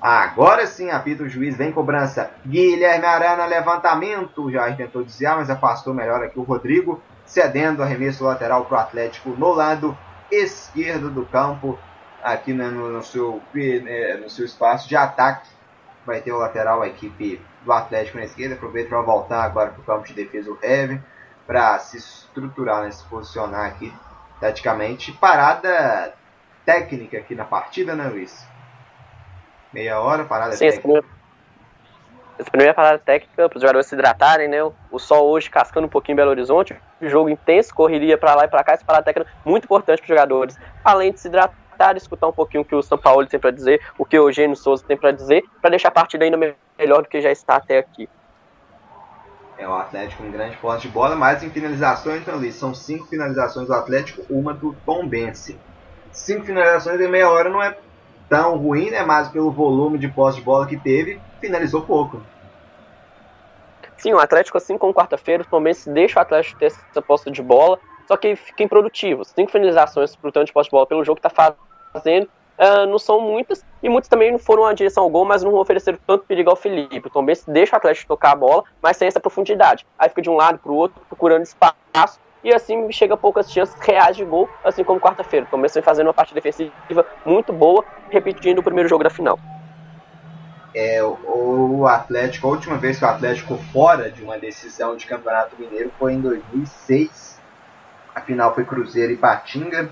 Agora sim, apita o juiz, vem cobrança. Guilherme Arana, levantamento. Já tentou desviar, mas afastou melhor aqui o Rodrigo. Cedendo arremesso lateral para o Atlético no lado esquerdo do campo. Aqui né, no, no, seu, né, no seu espaço de ataque. Vai ter o lateral, a equipe do Atlético na esquerda. Aproveita para voltar agora para o campo de defesa o Heaven. Para se estruturar, né, se posicionar aqui taticamente. Parada técnica aqui na partida, né, Luiz? Meia hora, parada Sim, técnica. Essa primeira parada técnica para os jogadores se hidratarem, né? O sol hoje cascando um pouquinho em Belo Horizonte, jogo intenso, correria para lá e para cá, essa parada técnica muito importante para os jogadores. Além de se hidratar, escutar um pouquinho o que o São Paulo tem para dizer, o que o Eugênio Souza tem para dizer, para deixar a partida ainda melhor do que já está até aqui. É o Atlético em grande posse de bola, mas em finalizações, então, Luiz, são cinco finalizações do Atlético, uma do Tom Bense. Cinco finalizações em meia hora não é tão ruim, né? Mas pelo volume de posse de bola que teve, finalizou pouco. Sim, o Atlético, assim como quarta-feira, o Palmeiras deixa o Atlético ter essa posse de bola, só que fica improdutivo. Cinco finalizações pro tanto de de bola pelo jogo que está fazendo, uh, não são muitas, e muitas também não foram a direção ao gol, mas não ofereceram tanto perigo ao Felipe. O Palmeiras deixa o Atlético tocar a bola, mas sem essa profundidade. Aí fica de um lado para o outro, procurando espaço, e assim chega poucas chances reais de gol, assim como quarta-feira. O fazendo uma parte defensiva muito boa, repetindo o primeiro jogo da final. É, o Atlético, a última vez que o Atlético fora de uma decisão de Campeonato Mineiro foi em 2006. A final foi Cruzeiro e Patinga.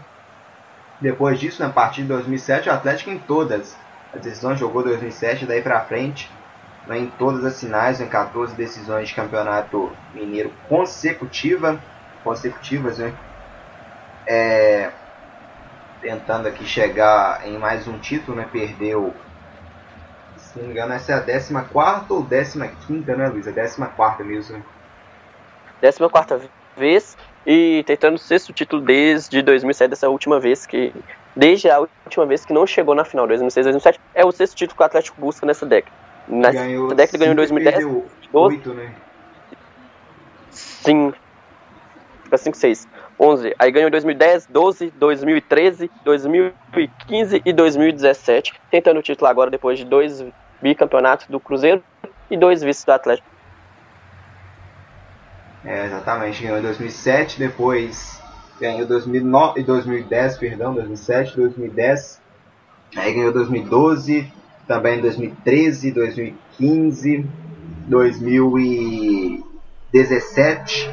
Depois disso, na partida de 2007, o Atlético em todas as decisões jogou 2007 daí para frente, né, em todas as finais, em 14 decisões de Campeonato Mineiro consecutiva consecutivas, né? É, tentando aqui chegar em mais um título, né? Perdeu, se não me engano, essa é a 14 ou 15, né, Luiz? É 14 mesmo. 14 vez e tentando o sexto título desde 2007, essa última vez que. Desde a última vez que não chegou na final, 2006, 2007, é o sexto título que o Atlético busca nessa década. Nessa ganhou, década ganhou em 2010. 8, né? Sim, fica 5, 6, 11. Aí ganhou em 2010, 12, 2013, 2015 e 2017. Tentando o título agora depois de dois bicampeonatos do Cruzeiro e dois vices do Atlético. É, exatamente, ganhou em 2007, depois ganhou em 2009 2010, perdão, 2007, 2010. Aí ganhou 2012, também 2013, 2015, 2017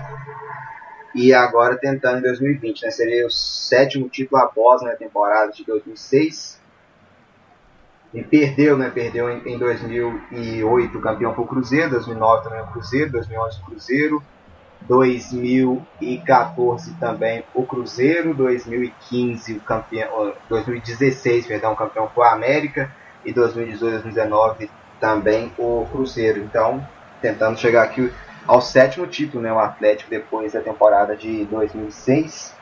e agora tentando em 2020, né? Seria o sétimo título após né, a temporada de 2006. E perdeu, né? Perdeu em, em 2008 o campeão foi o Cruzeiro, 2009 também o Cruzeiro, 2011 o Cruzeiro, 2014 também o Cruzeiro, 2015 o campeão, 2016, perdão, o campeão foi a América e 2018, 2019 também o Cruzeiro. Então, tentando chegar aqui ao sétimo título, né, o Atlético depois da temporada de 2006,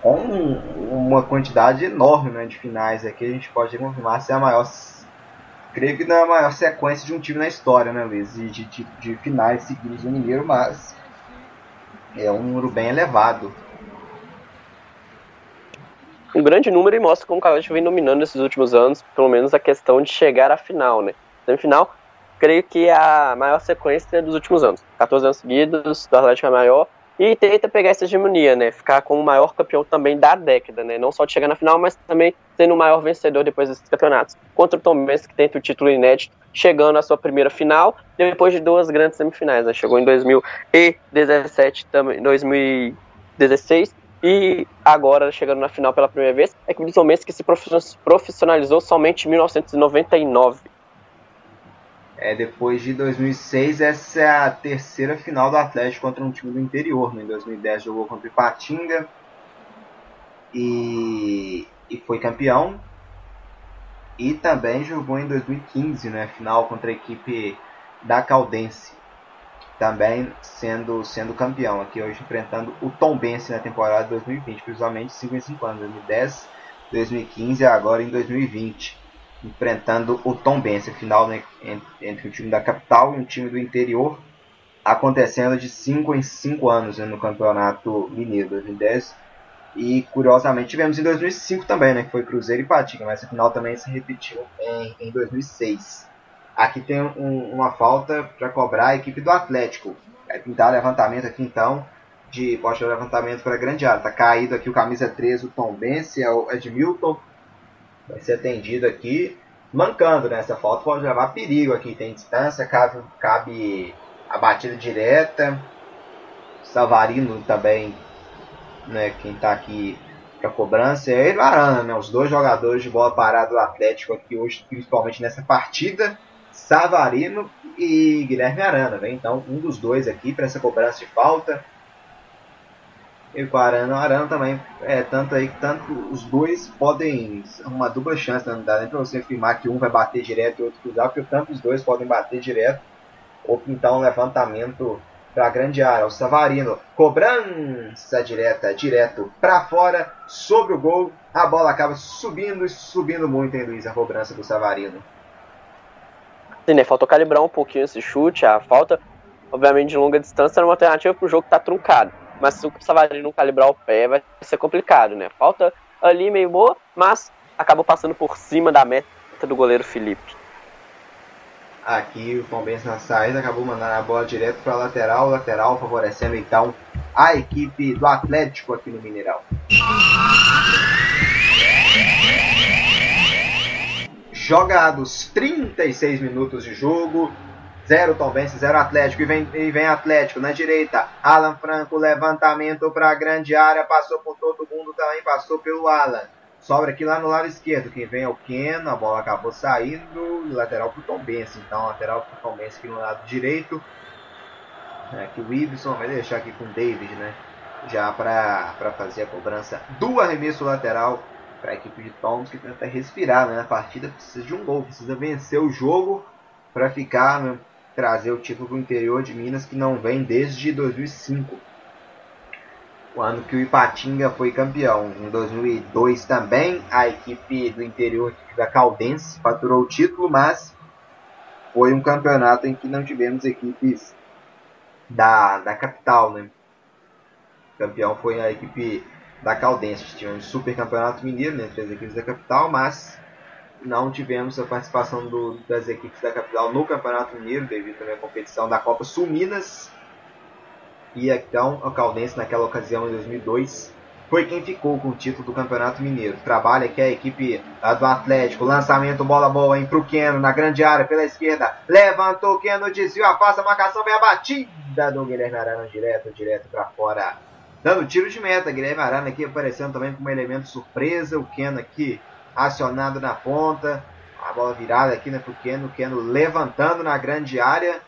com uma quantidade enorme né, de finais aqui, a gente pode confirmar se é a maior, creio que não é a maior sequência de um time na história, né, Luiz, de, de, de finais seguidos no Mineiro, mas é um número bem elevado. Um grande número e mostra como o Atlético vem dominando nesses últimos anos, pelo menos a questão de chegar à final, né? Semifinal, creio que é a maior sequência dos últimos anos. 14 anos seguidos, do Atlético é maior. E tenta pegar essa hegemonia, né? Ficar como o maior campeão também da década, né? Não só de chegar na final, mas também sendo o maior vencedor depois desses campeonatos. Contra o Tom Benz, que tenta o título inédito, chegando à sua primeira final, depois de duas grandes semifinais, né? Chegou em 2017, também, 2016 E agora, chegando na final pela primeira vez, a equipe do Tom que se profissionalizou somente em 1999. É, depois de 2006, essa é a terceira final do Atlético contra um time do interior. Né? Em 2010 jogou contra o Ipatinga e, e foi campeão. E também jogou em 2015, né, final contra a equipe da Caldense, também sendo, sendo campeão. Aqui hoje enfrentando o Tom Bense na temporada de 2020, principalmente 5 em 5 anos, 2010, 2015 e agora em 2020 enfrentando o Tom Bense, final né, entre o time da capital e um time do interior, acontecendo de 5 em 5 anos né, no Campeonato Mineiro 2010. E curiosamente tivemos em 2005 também, né, que foi Cruzeiro e Patinga, mas a final também se repetiu em, em 2006. Aqui tem um, uma falta para cobrar a equipe do Atlético. Vai pintar levantamento aqui então de poste de levantamento para a grande área. Tá caído aqui o camisa 13, o Tom Bense, é o Edmilton vai ser atendido aqui, mancando né? falta, pode levar perigo aqui, tem distância, cabe, cabe a batida direta, Savarino também, né, quem está aqui para cobrança, é ele Arana, né, os dois jogadores de bola parada do Atlético aqui hoje, principalmente nessa partida, Savarino e Guilherme Arana, né? então um dos dois aqui para essa cobrança de falta, e com o Arana, o Arana também é tanto aí que tanto os dois podem uma dupla chance, né? não dá nem para você afirmar que um vai bater direto e outro cruzar, porque tanto os dois podem bater direto ou pintar um levantamento para a grande área. O Savarino, cobrança direta, direto para fora, sobre o gol, a bola acaba subindo e subindo muito, hein, Luiz, a cobrança do Savarino. Sim, né? Faltou calibrar um pouquinho esse chute, a falta, obviamente, de longa distância era uma alternativa para o jogo que está truncado mas se o Savarino não calibrar o pé, vai ser complicado, né? Falta ali meio boa, mas acabou passando por cima da meta do goleiro Felipe. Aqui o Palmeiras na saída acabou mandando a bola direto para a lateral, lateral favorecendo então a equipe do Atlético aqui no Mineirão. Jogados 36 minutos de jogo, 0 Tombense, 0 Atlético. E vem, e vem Atlético na direita. Alan Franco, levantamento para a grande área. Passou por todo mundo também, passou pelo Alan. Sobra aqui lá no lado esquerdo. Quem vem é o Keno. A bola acabou saindo. Lateral para o Tombense. Então, lateral para o Tombense aqui no lado direito. É, aqui o Ibson vai deixar aqui com o David, né? Já para fazer a cobrança do arremesso lateral para a equipe de Toms que tenta respirar né? na partida. Precisa de um gol, precisa vencer o jogo para ficar né? Trazer o título para o interior de Minas que não vem desde 2005, o ano que o Ipatinga foi campeão. Em 2002 também a equipe do interior da Caldense faturou o título, mas foi um campeonato em que não tivemos equipes da, da capital, né? O campeão foi a equipe da Caldense. Tivemos um super campeonato mineiro, né? Três equipes da capital, mas não tivemos a participação do, das equipes da capital no Campeonato Mineiro, devido também à competição da Copa Sul Minas. E então, o Caldense, naquela ocasião, em 2002, foi quem ficou com o título do Campeonato Mineiro. Trabalha aqui a equipe do Atlético. Lançamento, bola boa, hein, pro Keno, na grande área, pela esquerda. Levantou o Keno, desvio, afasta a marcação, vem a batida do Guilherme Arana, direto, direto para fora. Dando tiro de meta, Guilherme Arana aqui aparecendo também como elemento surpresa. O Keno aqui acionado na ponta. A bola virada aqui né, pro Keno. Keno levantando na grande área.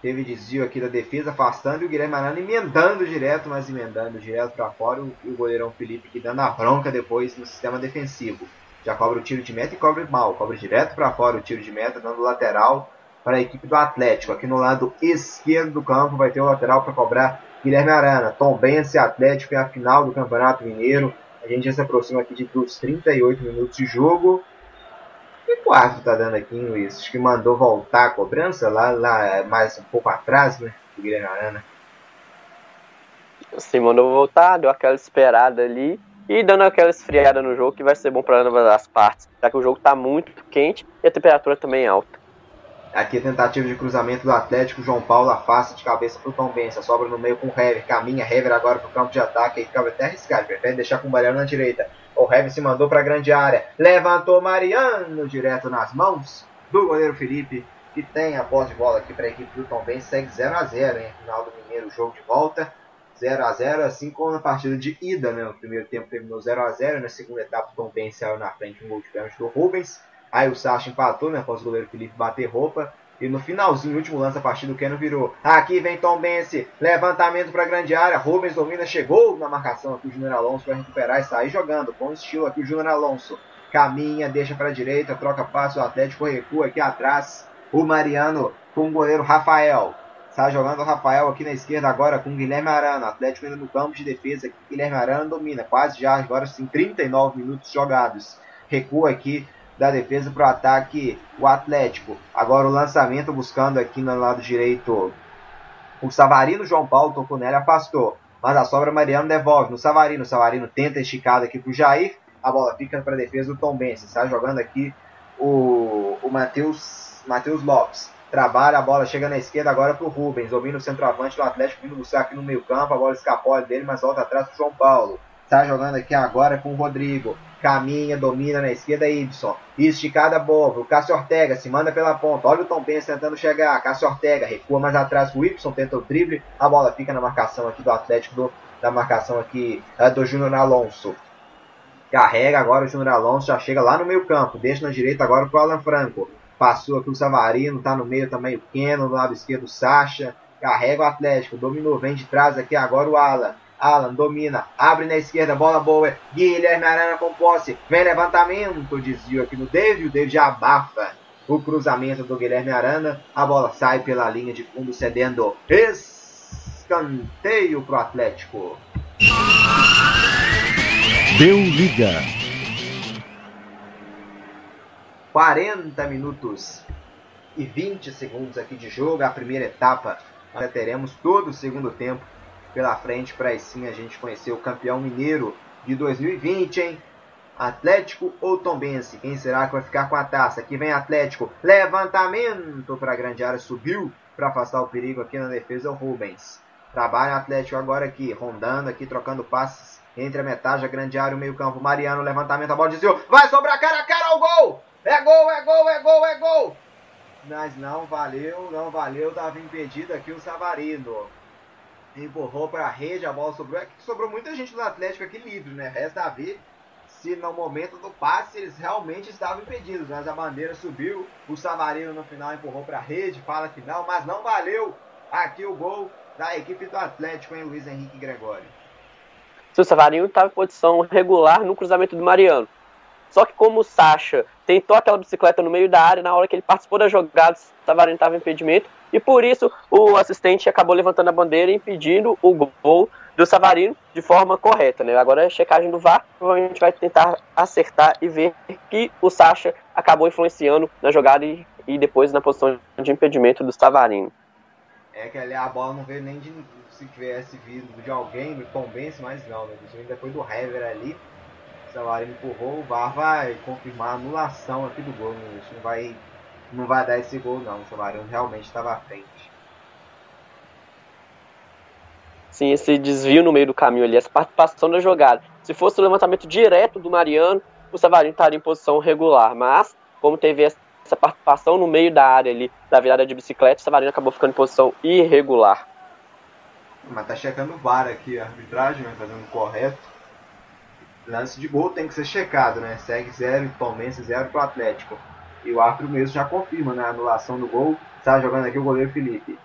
Teve desvio aqui da defesa, afastando. E o Guilherme Arana emendando direto, mas emendando direto para fora. E o goleirão Felipe que dando a bronca depois no sistema defensivo. Já cobra o tiro de meta e cobre mal. Cobra direto para fora o tiro de meta, dando lateral para a equipe do Atlético. Aqui no lado esquerdo do campo vai ter o lateral para cobrar Guilherme Arana. Tom Bense Atlético é a final do Campeonato Mineiro. A gente já se aproxima aqui de dos 38 minutos de jogo. Que quarto tá dando aqui, Luiz? Acho que mandou voltar a cobrança lá, lá mais um pouco atrás, né? Do Guilherme Arana. Sim, mandou voltar, deu aquela esperada ali e dando aquela esfriada no jogo que vai ser bom para ambas as partes, já que o jogo está muito quente e a temperatura também é alta. Aqui a tentativa de cruzamento do Atlético. João Paulo afasta de cabeça para o Tom Bença. Sobra no meio com o Hever. Caminha Hever agora para o campo de ataque. Aí ficava até arriscado. Prefere deixar com o Mariano na direita. O Hever se mandou para a grande área. Levantou Mariano direto nas mãos do goleiro Felipe. Que tem a posse de bola aqui para a equipe do Tom Bença. Segue 0 a 0 hein? Final do Mineiro, jogo de volta. 0 a 0 assim como na partida de ida, né? O primeiro tempo terminou 0 a 0 na segunda etapa o Tom Ben saiu na frente um gol de pênalti do Rubens. Aí o Sacha empatou, né? Após o goleiro Felipe bater roupa. E no finalzinho, último lance da partida, o Keno virou. Aqui vem Tom Bense. Levantamento para a grande área. Rubens domina, chegou na marcação aqui o Júnior Alonso para recuperar e sair jogando. Com estilo aqui o Júnior Alonso. Caminha, deixa para a direita, troca passo. O Atlético recua aqui atrás. O Mariano com o goleiro Rafael. Está jogando o Rafael aqui na esquerda agora com o Guilherme Arana. Atlético ainda no campo de defesa. Guilherme Arana domina. Quase já, agora sim, 39 minutos jogados. Recua aqui da defesa para o ataque o Atlético. Agora o lançamento buscando aqui no lado direito o Savarino. João Paulo tocou nele, afastou. Mas a sobra Mariano devolve no Savarino. O Savarino tenta esticada aqui para o Jair. A bola fica para a defesa do Tom Benson. Está jogando aqui o, o Matheus Lopes. Trabalha, a bola chega na esquerda agora para o Rubens. Domina o centroavante do Atlético vindo buscar aqui no meio campo. A bola escapou dele, mas volta atrás para João Paulo. Está jogando aqui agora com o Rodrigo caminha, domina na esquerda Ibson. Esticada boa, o Cássio Ortega se manda pela ponta. Olha o Tom Benz tentando chegar. Cássio Ortega recua mais atrás. O Ibson tenta o drible. A bola fica na marcação aqui do Atlético, do, da marcação aqui é, do Júnior Alonso. Carrega agora o Júnior Alonso, já chega lá no meio campo. Deixa na direita agora pro Alan Franco. Passou aqui o Savarino, tá no meio também o Keno, do lado esquerdo o Sacha. Carrega o Atlético, dominou, vem de trás aqui agora o Alan. Alan domina, abre na esquerda, bola boa. Guilherme Arana com posse. Vem levantamento, desvio aqui no David. O David abafa o cruzamento do Guilherme Arana. A bola sai pela linha de fundo, cedendo escanteio pro Atlético. Deu liga. 40 minutos e 20 segundos aqui de jogo. A primeira etapa. Nós teremos todo o segundo tempo pela frente para sim a gente conhecer o campeão mineiro de 2020, hein? Atlético ou Tombense? Quem será que vai ficar com a taça? Aqui vem Atlético. Levantamento para a grande área. Subiu para afastar o perigo aqui na defesa o Rubens. Trabalha o Atlético agora aqui, rondando aqui, trocando passes entre a metade, a grande área o meio campo. Mariano, levantamento, a bola desviou. Vai sobrar cara a cara ao gol! É gol, é gol, é gol, é gol! Mas não valeu, não valeu. Estava impedido aqui o Savarino empurrou para a rede, a bola sobrou. É que sobrou muita gente do Atlético aqui livre, né? Resta a ver se no momento do passe eles realmente estavam impedidos. Mas a bandeira subiu, o Savarino no final empurrou para a rede, fala que não, mas não valeu aqui o gol da equipe do Atlético, hein, Luiz Henrique Gregório. O Savarino estava em posição regular no cruzamento do Mariano. Só que como o Sacha tentou aquela bicicleta no meio da área, na hora que ele participou da jogada, o Savarino estava em impedimento, e por isso o assistente acabou levantando a bandeira e impedindo o gol do Savarino de forma correta. Né? Agora a checagem do VAR, provavelmente vai tentar acertar e ver que o Sacha acabou influenciando na jogada e, e depois na posição de impedimento do Savarino. É que ali a bola não veio nem de se tivesse vindo de alguém, do Tom Benz, mas não, né? Depois do Hever ali, o Savarino empurrou, o VAR vai confirmar a anulação aqui do gol. Não vai não vai dar esse gol não. O Savarino realmente estava à frente. Sim, esse desvio no meio do caminho ali, essa participação da jogada. Se fosse o levantamento direto do Mariano, o Savarino estaria em posição regular. Mas, como teve essa participação no meio da área ali, da virada de bicicleta, o Savarino acabou ficando em posição irregular. Mas tá checando o VAR aqui, a arbitragem, né, fazendo correto. Lance de gol tem que ser checado, né? Segue 0 Palmeiras 0 pro Atlético. E o árbitro mesmo já confirma né, a anulação do gol. Está jogando aqui o goleiro Felipe.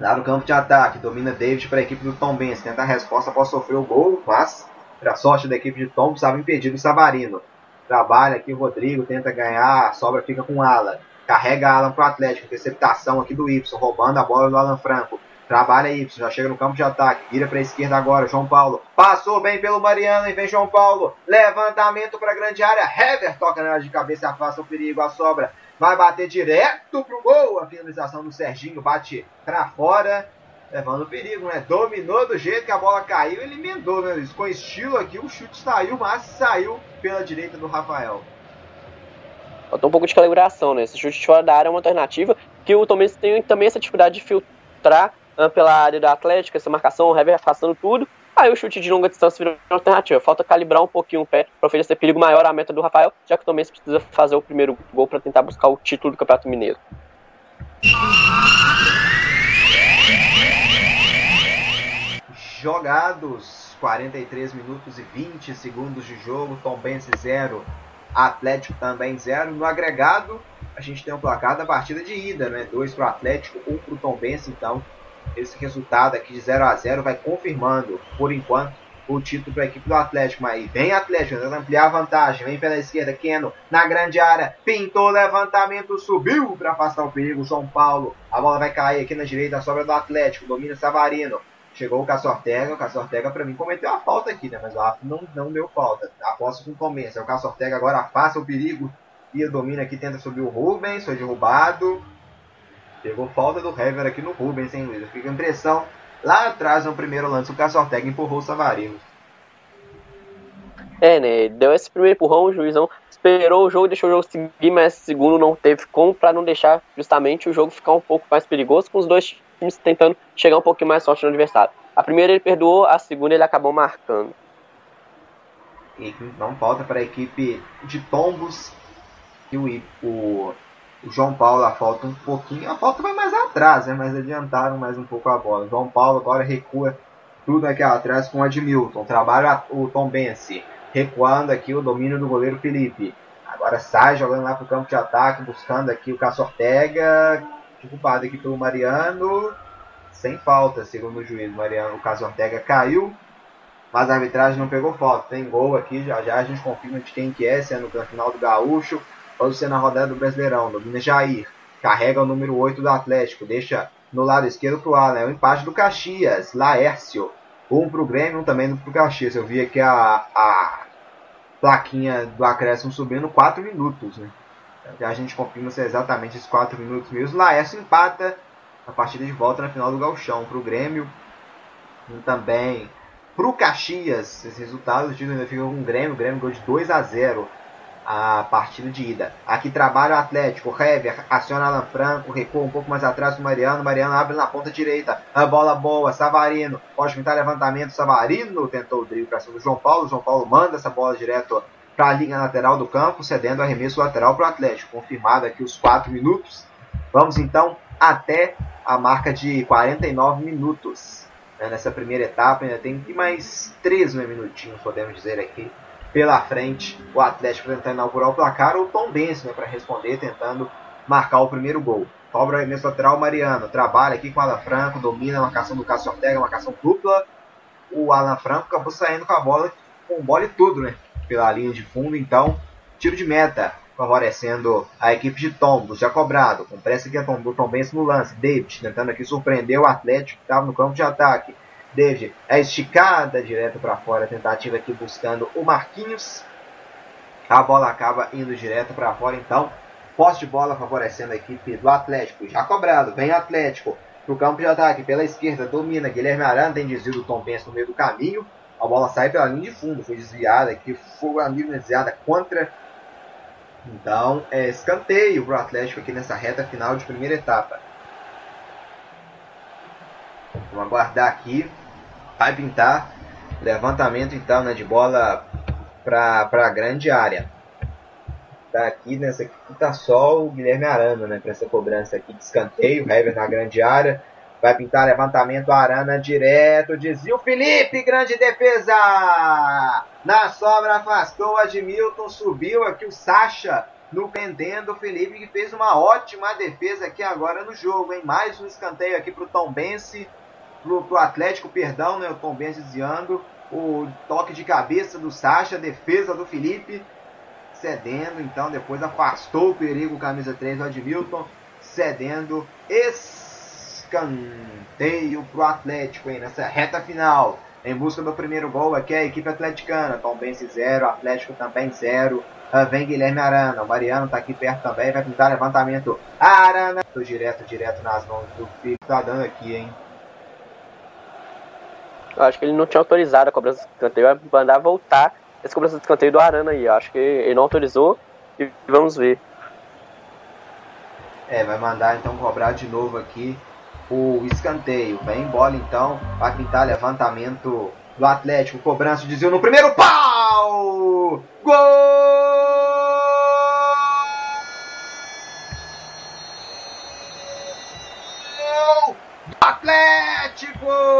Lá no campo de ataque, domina David para a equipe do Tom Benz. Tenta a resposta após sofrer o gol, mas, para sorte da equipe de Tom, estava impedido o Savarino. Trabalha aqui o Rodrigo, tenta ganhar, a sobra fica com o Alan. Carrega Alan para o Atlético, interceptação aqui do Y, roubando a bola do Alan Franco. Trabalha Y, já chega no campo de ataque. Vira para a esquerda agora, João Paulo. Passou bem pelo Mariano e vem João Paulo. Levantamento para a grande área. Hever toca na área de cabeça, afasta o perigo, a sobra. Vai bater direto pro gol. A finalização do Serginho bate para fora. Levando perigo, né? Dominou do jeito que a bola caiu. Ele emendou, né? Com estilo aqui, o chute saiu, mas saiu pela direita do Rafael. Faltou um pouco de calibração, né? Esse chute fora da área é uma alternativa que o Tomense tem também essa dificuldade de filtrar pela área do Atlético, essa marcação, o Hever afastando tudo. Aí o chute de longa distância virou alternativa. Falta calibrar um pouquinho o pé para oferecer perigo maior à meta do Rafael, já que o Tomense precisa fazer o primeiro gol para tentar buscar o título do Campeonato Mineiro. jogados, 43 minutos e 20 segundos de jogo, Tom Benz 0, Atlético também 0. No agregado, a gente tem um placar da partida de ida, né? 2 para o Atlético, 1 um para o Tom Benz, então esse resultado aqui de 0 a 0 vai confirmando, por enquanto, o título para a equipe do Atlético. Mas vem Atlético, tentando ampliar a vantagem. Vem pela esquerda, Keno na grande área. Pintou levantamento, subiu para afastar o perigo. João Paulo. A bola vai cair aqui na direita, sobra do Atlético. Domina Savarino. Chegou o Cassortega. O Cassortega, para mim, cometeu a falta aqui, né? Mas o árbitro não, não deu falta. Aposto com começo. O Cassortega agora afasta o perigo. E domina aqui, tenta subir o Rubens. Foi derrubado. Pegou falta do Hever aqui no Rubens, hein, Luiz? Fica a impressão Lá atrás, no primeiro lance, o Cássio Ortega empurrou o Savarino. É, né? Deu esse primeiro empurrão, o juizão esperou o jogo, deixou o jogo seguir, mas segundo não teve como para não deixar justamente o jogo ficar um pouco mais perigoso, com os dois times tentando chegar um pouquinho mais forte no adversário. A primeira ele perdoou, a segunda ele acabou marcando. E não falta para a equipe de Tombos que o, o o João Paulo a falta um pouquinho. A falta vai mais atrás, né? Mas adiantaram mais um pouco a bola. O João Paulo agora recua tudo aqui atrás com o Admilton. Trabalha o Tom Benci. Recuando aqui o domínio do goleiro Felipe. Agora sai jogando lá para o campo de ataque, buscando aqui o Cássio Ortega. Ocupado aqui pelo Mariano. Sem falta, segundo o juiz. Mariano, o Cássio Ortega caiu. Mas a arbitragem não pegou falta. Tem gol aqui, já já a gente confirma de quem que é, sendo no final do Gaúcho. Pode ser na rodada do Brasileirão. Domina Jair. Carrega o número 8 do Atlético. Deixa no lado esquerdo pro Alan. O empate do Caxias. Laércio. Um pro Grêmio, um também pro Caxias. Eu vi aqui a, a plaquinha do acréscimo subindo 4 minutos. Né? A gente confirma se é exatamente esses 4 minutos mesmo. Laércio empata a partida de volta na final do Galchão pro Grêmio. E também pro Caxias. Esse resultado, o time ainda fica com o Grêmio. O Grêmio ganhou de 2 a 0 a partida de ida. Aqui trabalha o Atlético. Hever aciona Alan Franco, recua um pouco mais atrás do Mariano. Mariano abre na ponta direita. A bola boa. Savarino pode pintar levantamento. Savarino tentou o drible para cima do João Paulo. João Paulo manda essa bola direto para a linha lateral do campo, cedendo arremesso lateral para o Atlético. Confirmado aqui os 4 minutos. Vamos então até a marca de 49 minutos. Né, nessa primeira etapa ainda tem mais 13 minutinhos, podemos dizer aqui pela frente, o Atlético tentando inaugurar o placar, ou o Tom Benz né, para responder, tentando marcar o primeiro gol. Cobra arremesso lateral Mariano, trabalha aqui com o Alan Franco, domina a marcação do Cássio Ortega, marcação dupla. O Alan Franco acabou saindo com a bola, com bola e tudo, né? Pela linha de fundo, então, tiro de meta, favorecendo a equipe de Tombos, já cobrado, com pressa aqui a Tom, do Tom no lance. David tentando aqui surpreender o Atlético, que estava no campo de ataque. David é esticada direto para fora, tentativa aqui buscando o Marquinhos. A bola acaba indo direto para fora, então posse de bola favorecendo a equipe do Atlético. Já cobrado, vem Atlético pro campo de ataque pela esquerda, domina Guilherme Arana, tem desvio do Tom Benz no meio do caminho. A bola sai pela linha de fundo, foi desviada aqui, foi a linha desviada contra. Então, é escanteio pro Atlético aqui nessa reta final de primeira etapa. Vamos aguardar aqui vai pintar. Levantamento então né, de bola para a grande área. Tá aqui nessa aqui tá só o Guilherme Arana, né? Para essa cobrança aqui de escanteio. Hever na grande área. Vai pintar levantamento Arana direto. Desvio Felipe, grande defesa! Na sobra afastou Admilton, subiu aqui o Sacha no pendendo o Felipe que fez uma ótima defesa aqui agora no jogo, hein? Mais um escanteio aqui para o Tom Bense pro, pro Atlético, perdão, né? O Tom Benz desviando. O toque de cabeça do Sacha, defesa do Felipe, cedendo, então depois afastou o perigo, camisa 3 do Admilton, cedendo escanteio pro Atlético, hein, nessa reta final. Em busca do primeiro gol aqui a equipe atleticana. Tom Benz 0, Atlético também 0. Uh, vem Guilherme Arana. O Mariano tá aqui perto também. Vai tentar levantamento. Arana. Direto, direto nas mãos do Felipe. Tá dando aqui, hein? Eu acho que ele não tinha autorizado a cobrança de escanteio, vai mandar voltar essa cobrança de escanteio do Arana aí. Eu acho que ele não autorizou e vamos ver. É, vai mandar então cobrar de novo aqui o escanteio. Vem bola então, vai pintar levantamento do Atlético. Cobrança desvio no primeiro pau! Gol! Atlético!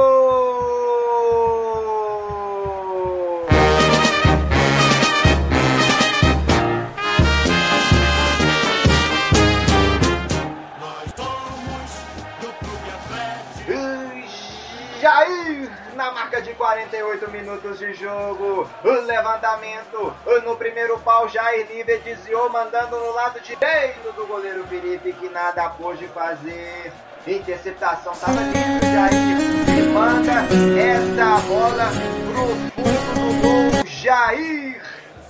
Jogo. O levantamento no primeiro pau. Jair Livre desviou, mandando no lado direito do goleiro Felipe, que nada pôde fazer. Interceptação estava livre. Jair manda essa bola pro fundo do gol. Jair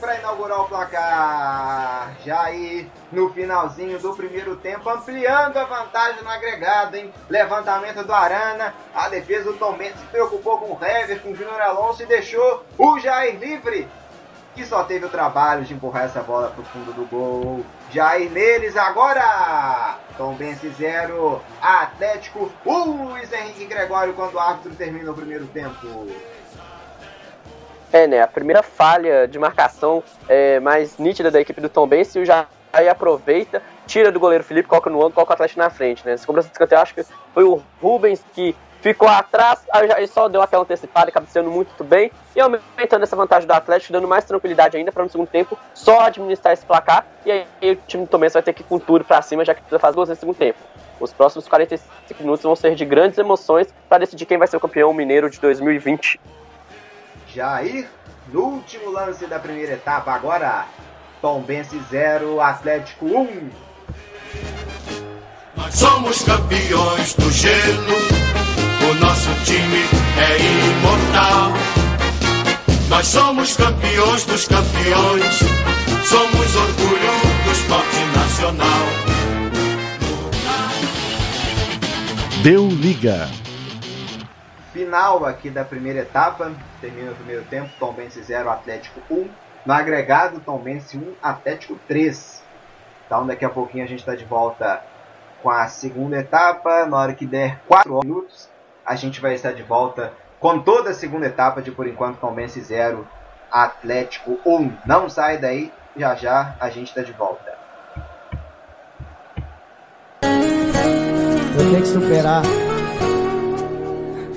para inaugurar o placar. Jair no finalzinho do primeiro tempo, ampliando a vantagem no agregado, hein? Levantamento do Arana, a defesa do Tom Mendes se preocupou com o Hever, com o Júnior Alonso e deixou o Jair livre. Que só teve o trabalho de empurrar essa bola para o fundo do gol. Jair neles agora! Tom Bense 0, Atlético 1, um, Luiz Henrique Gregório quando o árbitro termina o primeiro tempo. É, né? A primeira falha de marcação é, mais nítida da equipe do Tom e o Jair aproveita, tira do goleiro Felipe, coloca no ângulo, coloca o Atlético na frente, né? Essa cobrança de escanteio, acho que foi o Rubens que ficou atrás, aí só deu aquela antecipada, cabeceando muito bem e aumentando essa vantagem do Atlético, dando mais tranquilidade ainda para no segundo tempo só administrar esse placar e aí o time do Tom Benz vai ter que ir com tudo para cima, já que precisa fazer duas no segundo tempo. Os próximos 45 minutos vão ser de grandes emoções para decidir quem vai ser o campeão mineiro de 2020. Jair, no último lance da primeira etapa, agora Tombense 0, Atlético 1. Um. Nós somos campeões do gelo, o nosso time é imortal. Nós somos campeões dos campeões, somos orgulho do esporte nacional. Deu liga final aqui da primeira etapa. Termina o primeiro tempo, Tombense 0, Atlético 1. No agregado, Tombense 1, Atlético 3. Então daqui a pouquinho a gente está de volta com a segunda etapa. Na hora que der 4 minutos, a gente vai estar de volta com toda a segunda etapa de por enquanto Tombense 0, Atlético 1. Não sai daí, já já a gente está de volta. Eu tenho que superar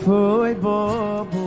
foi bobo.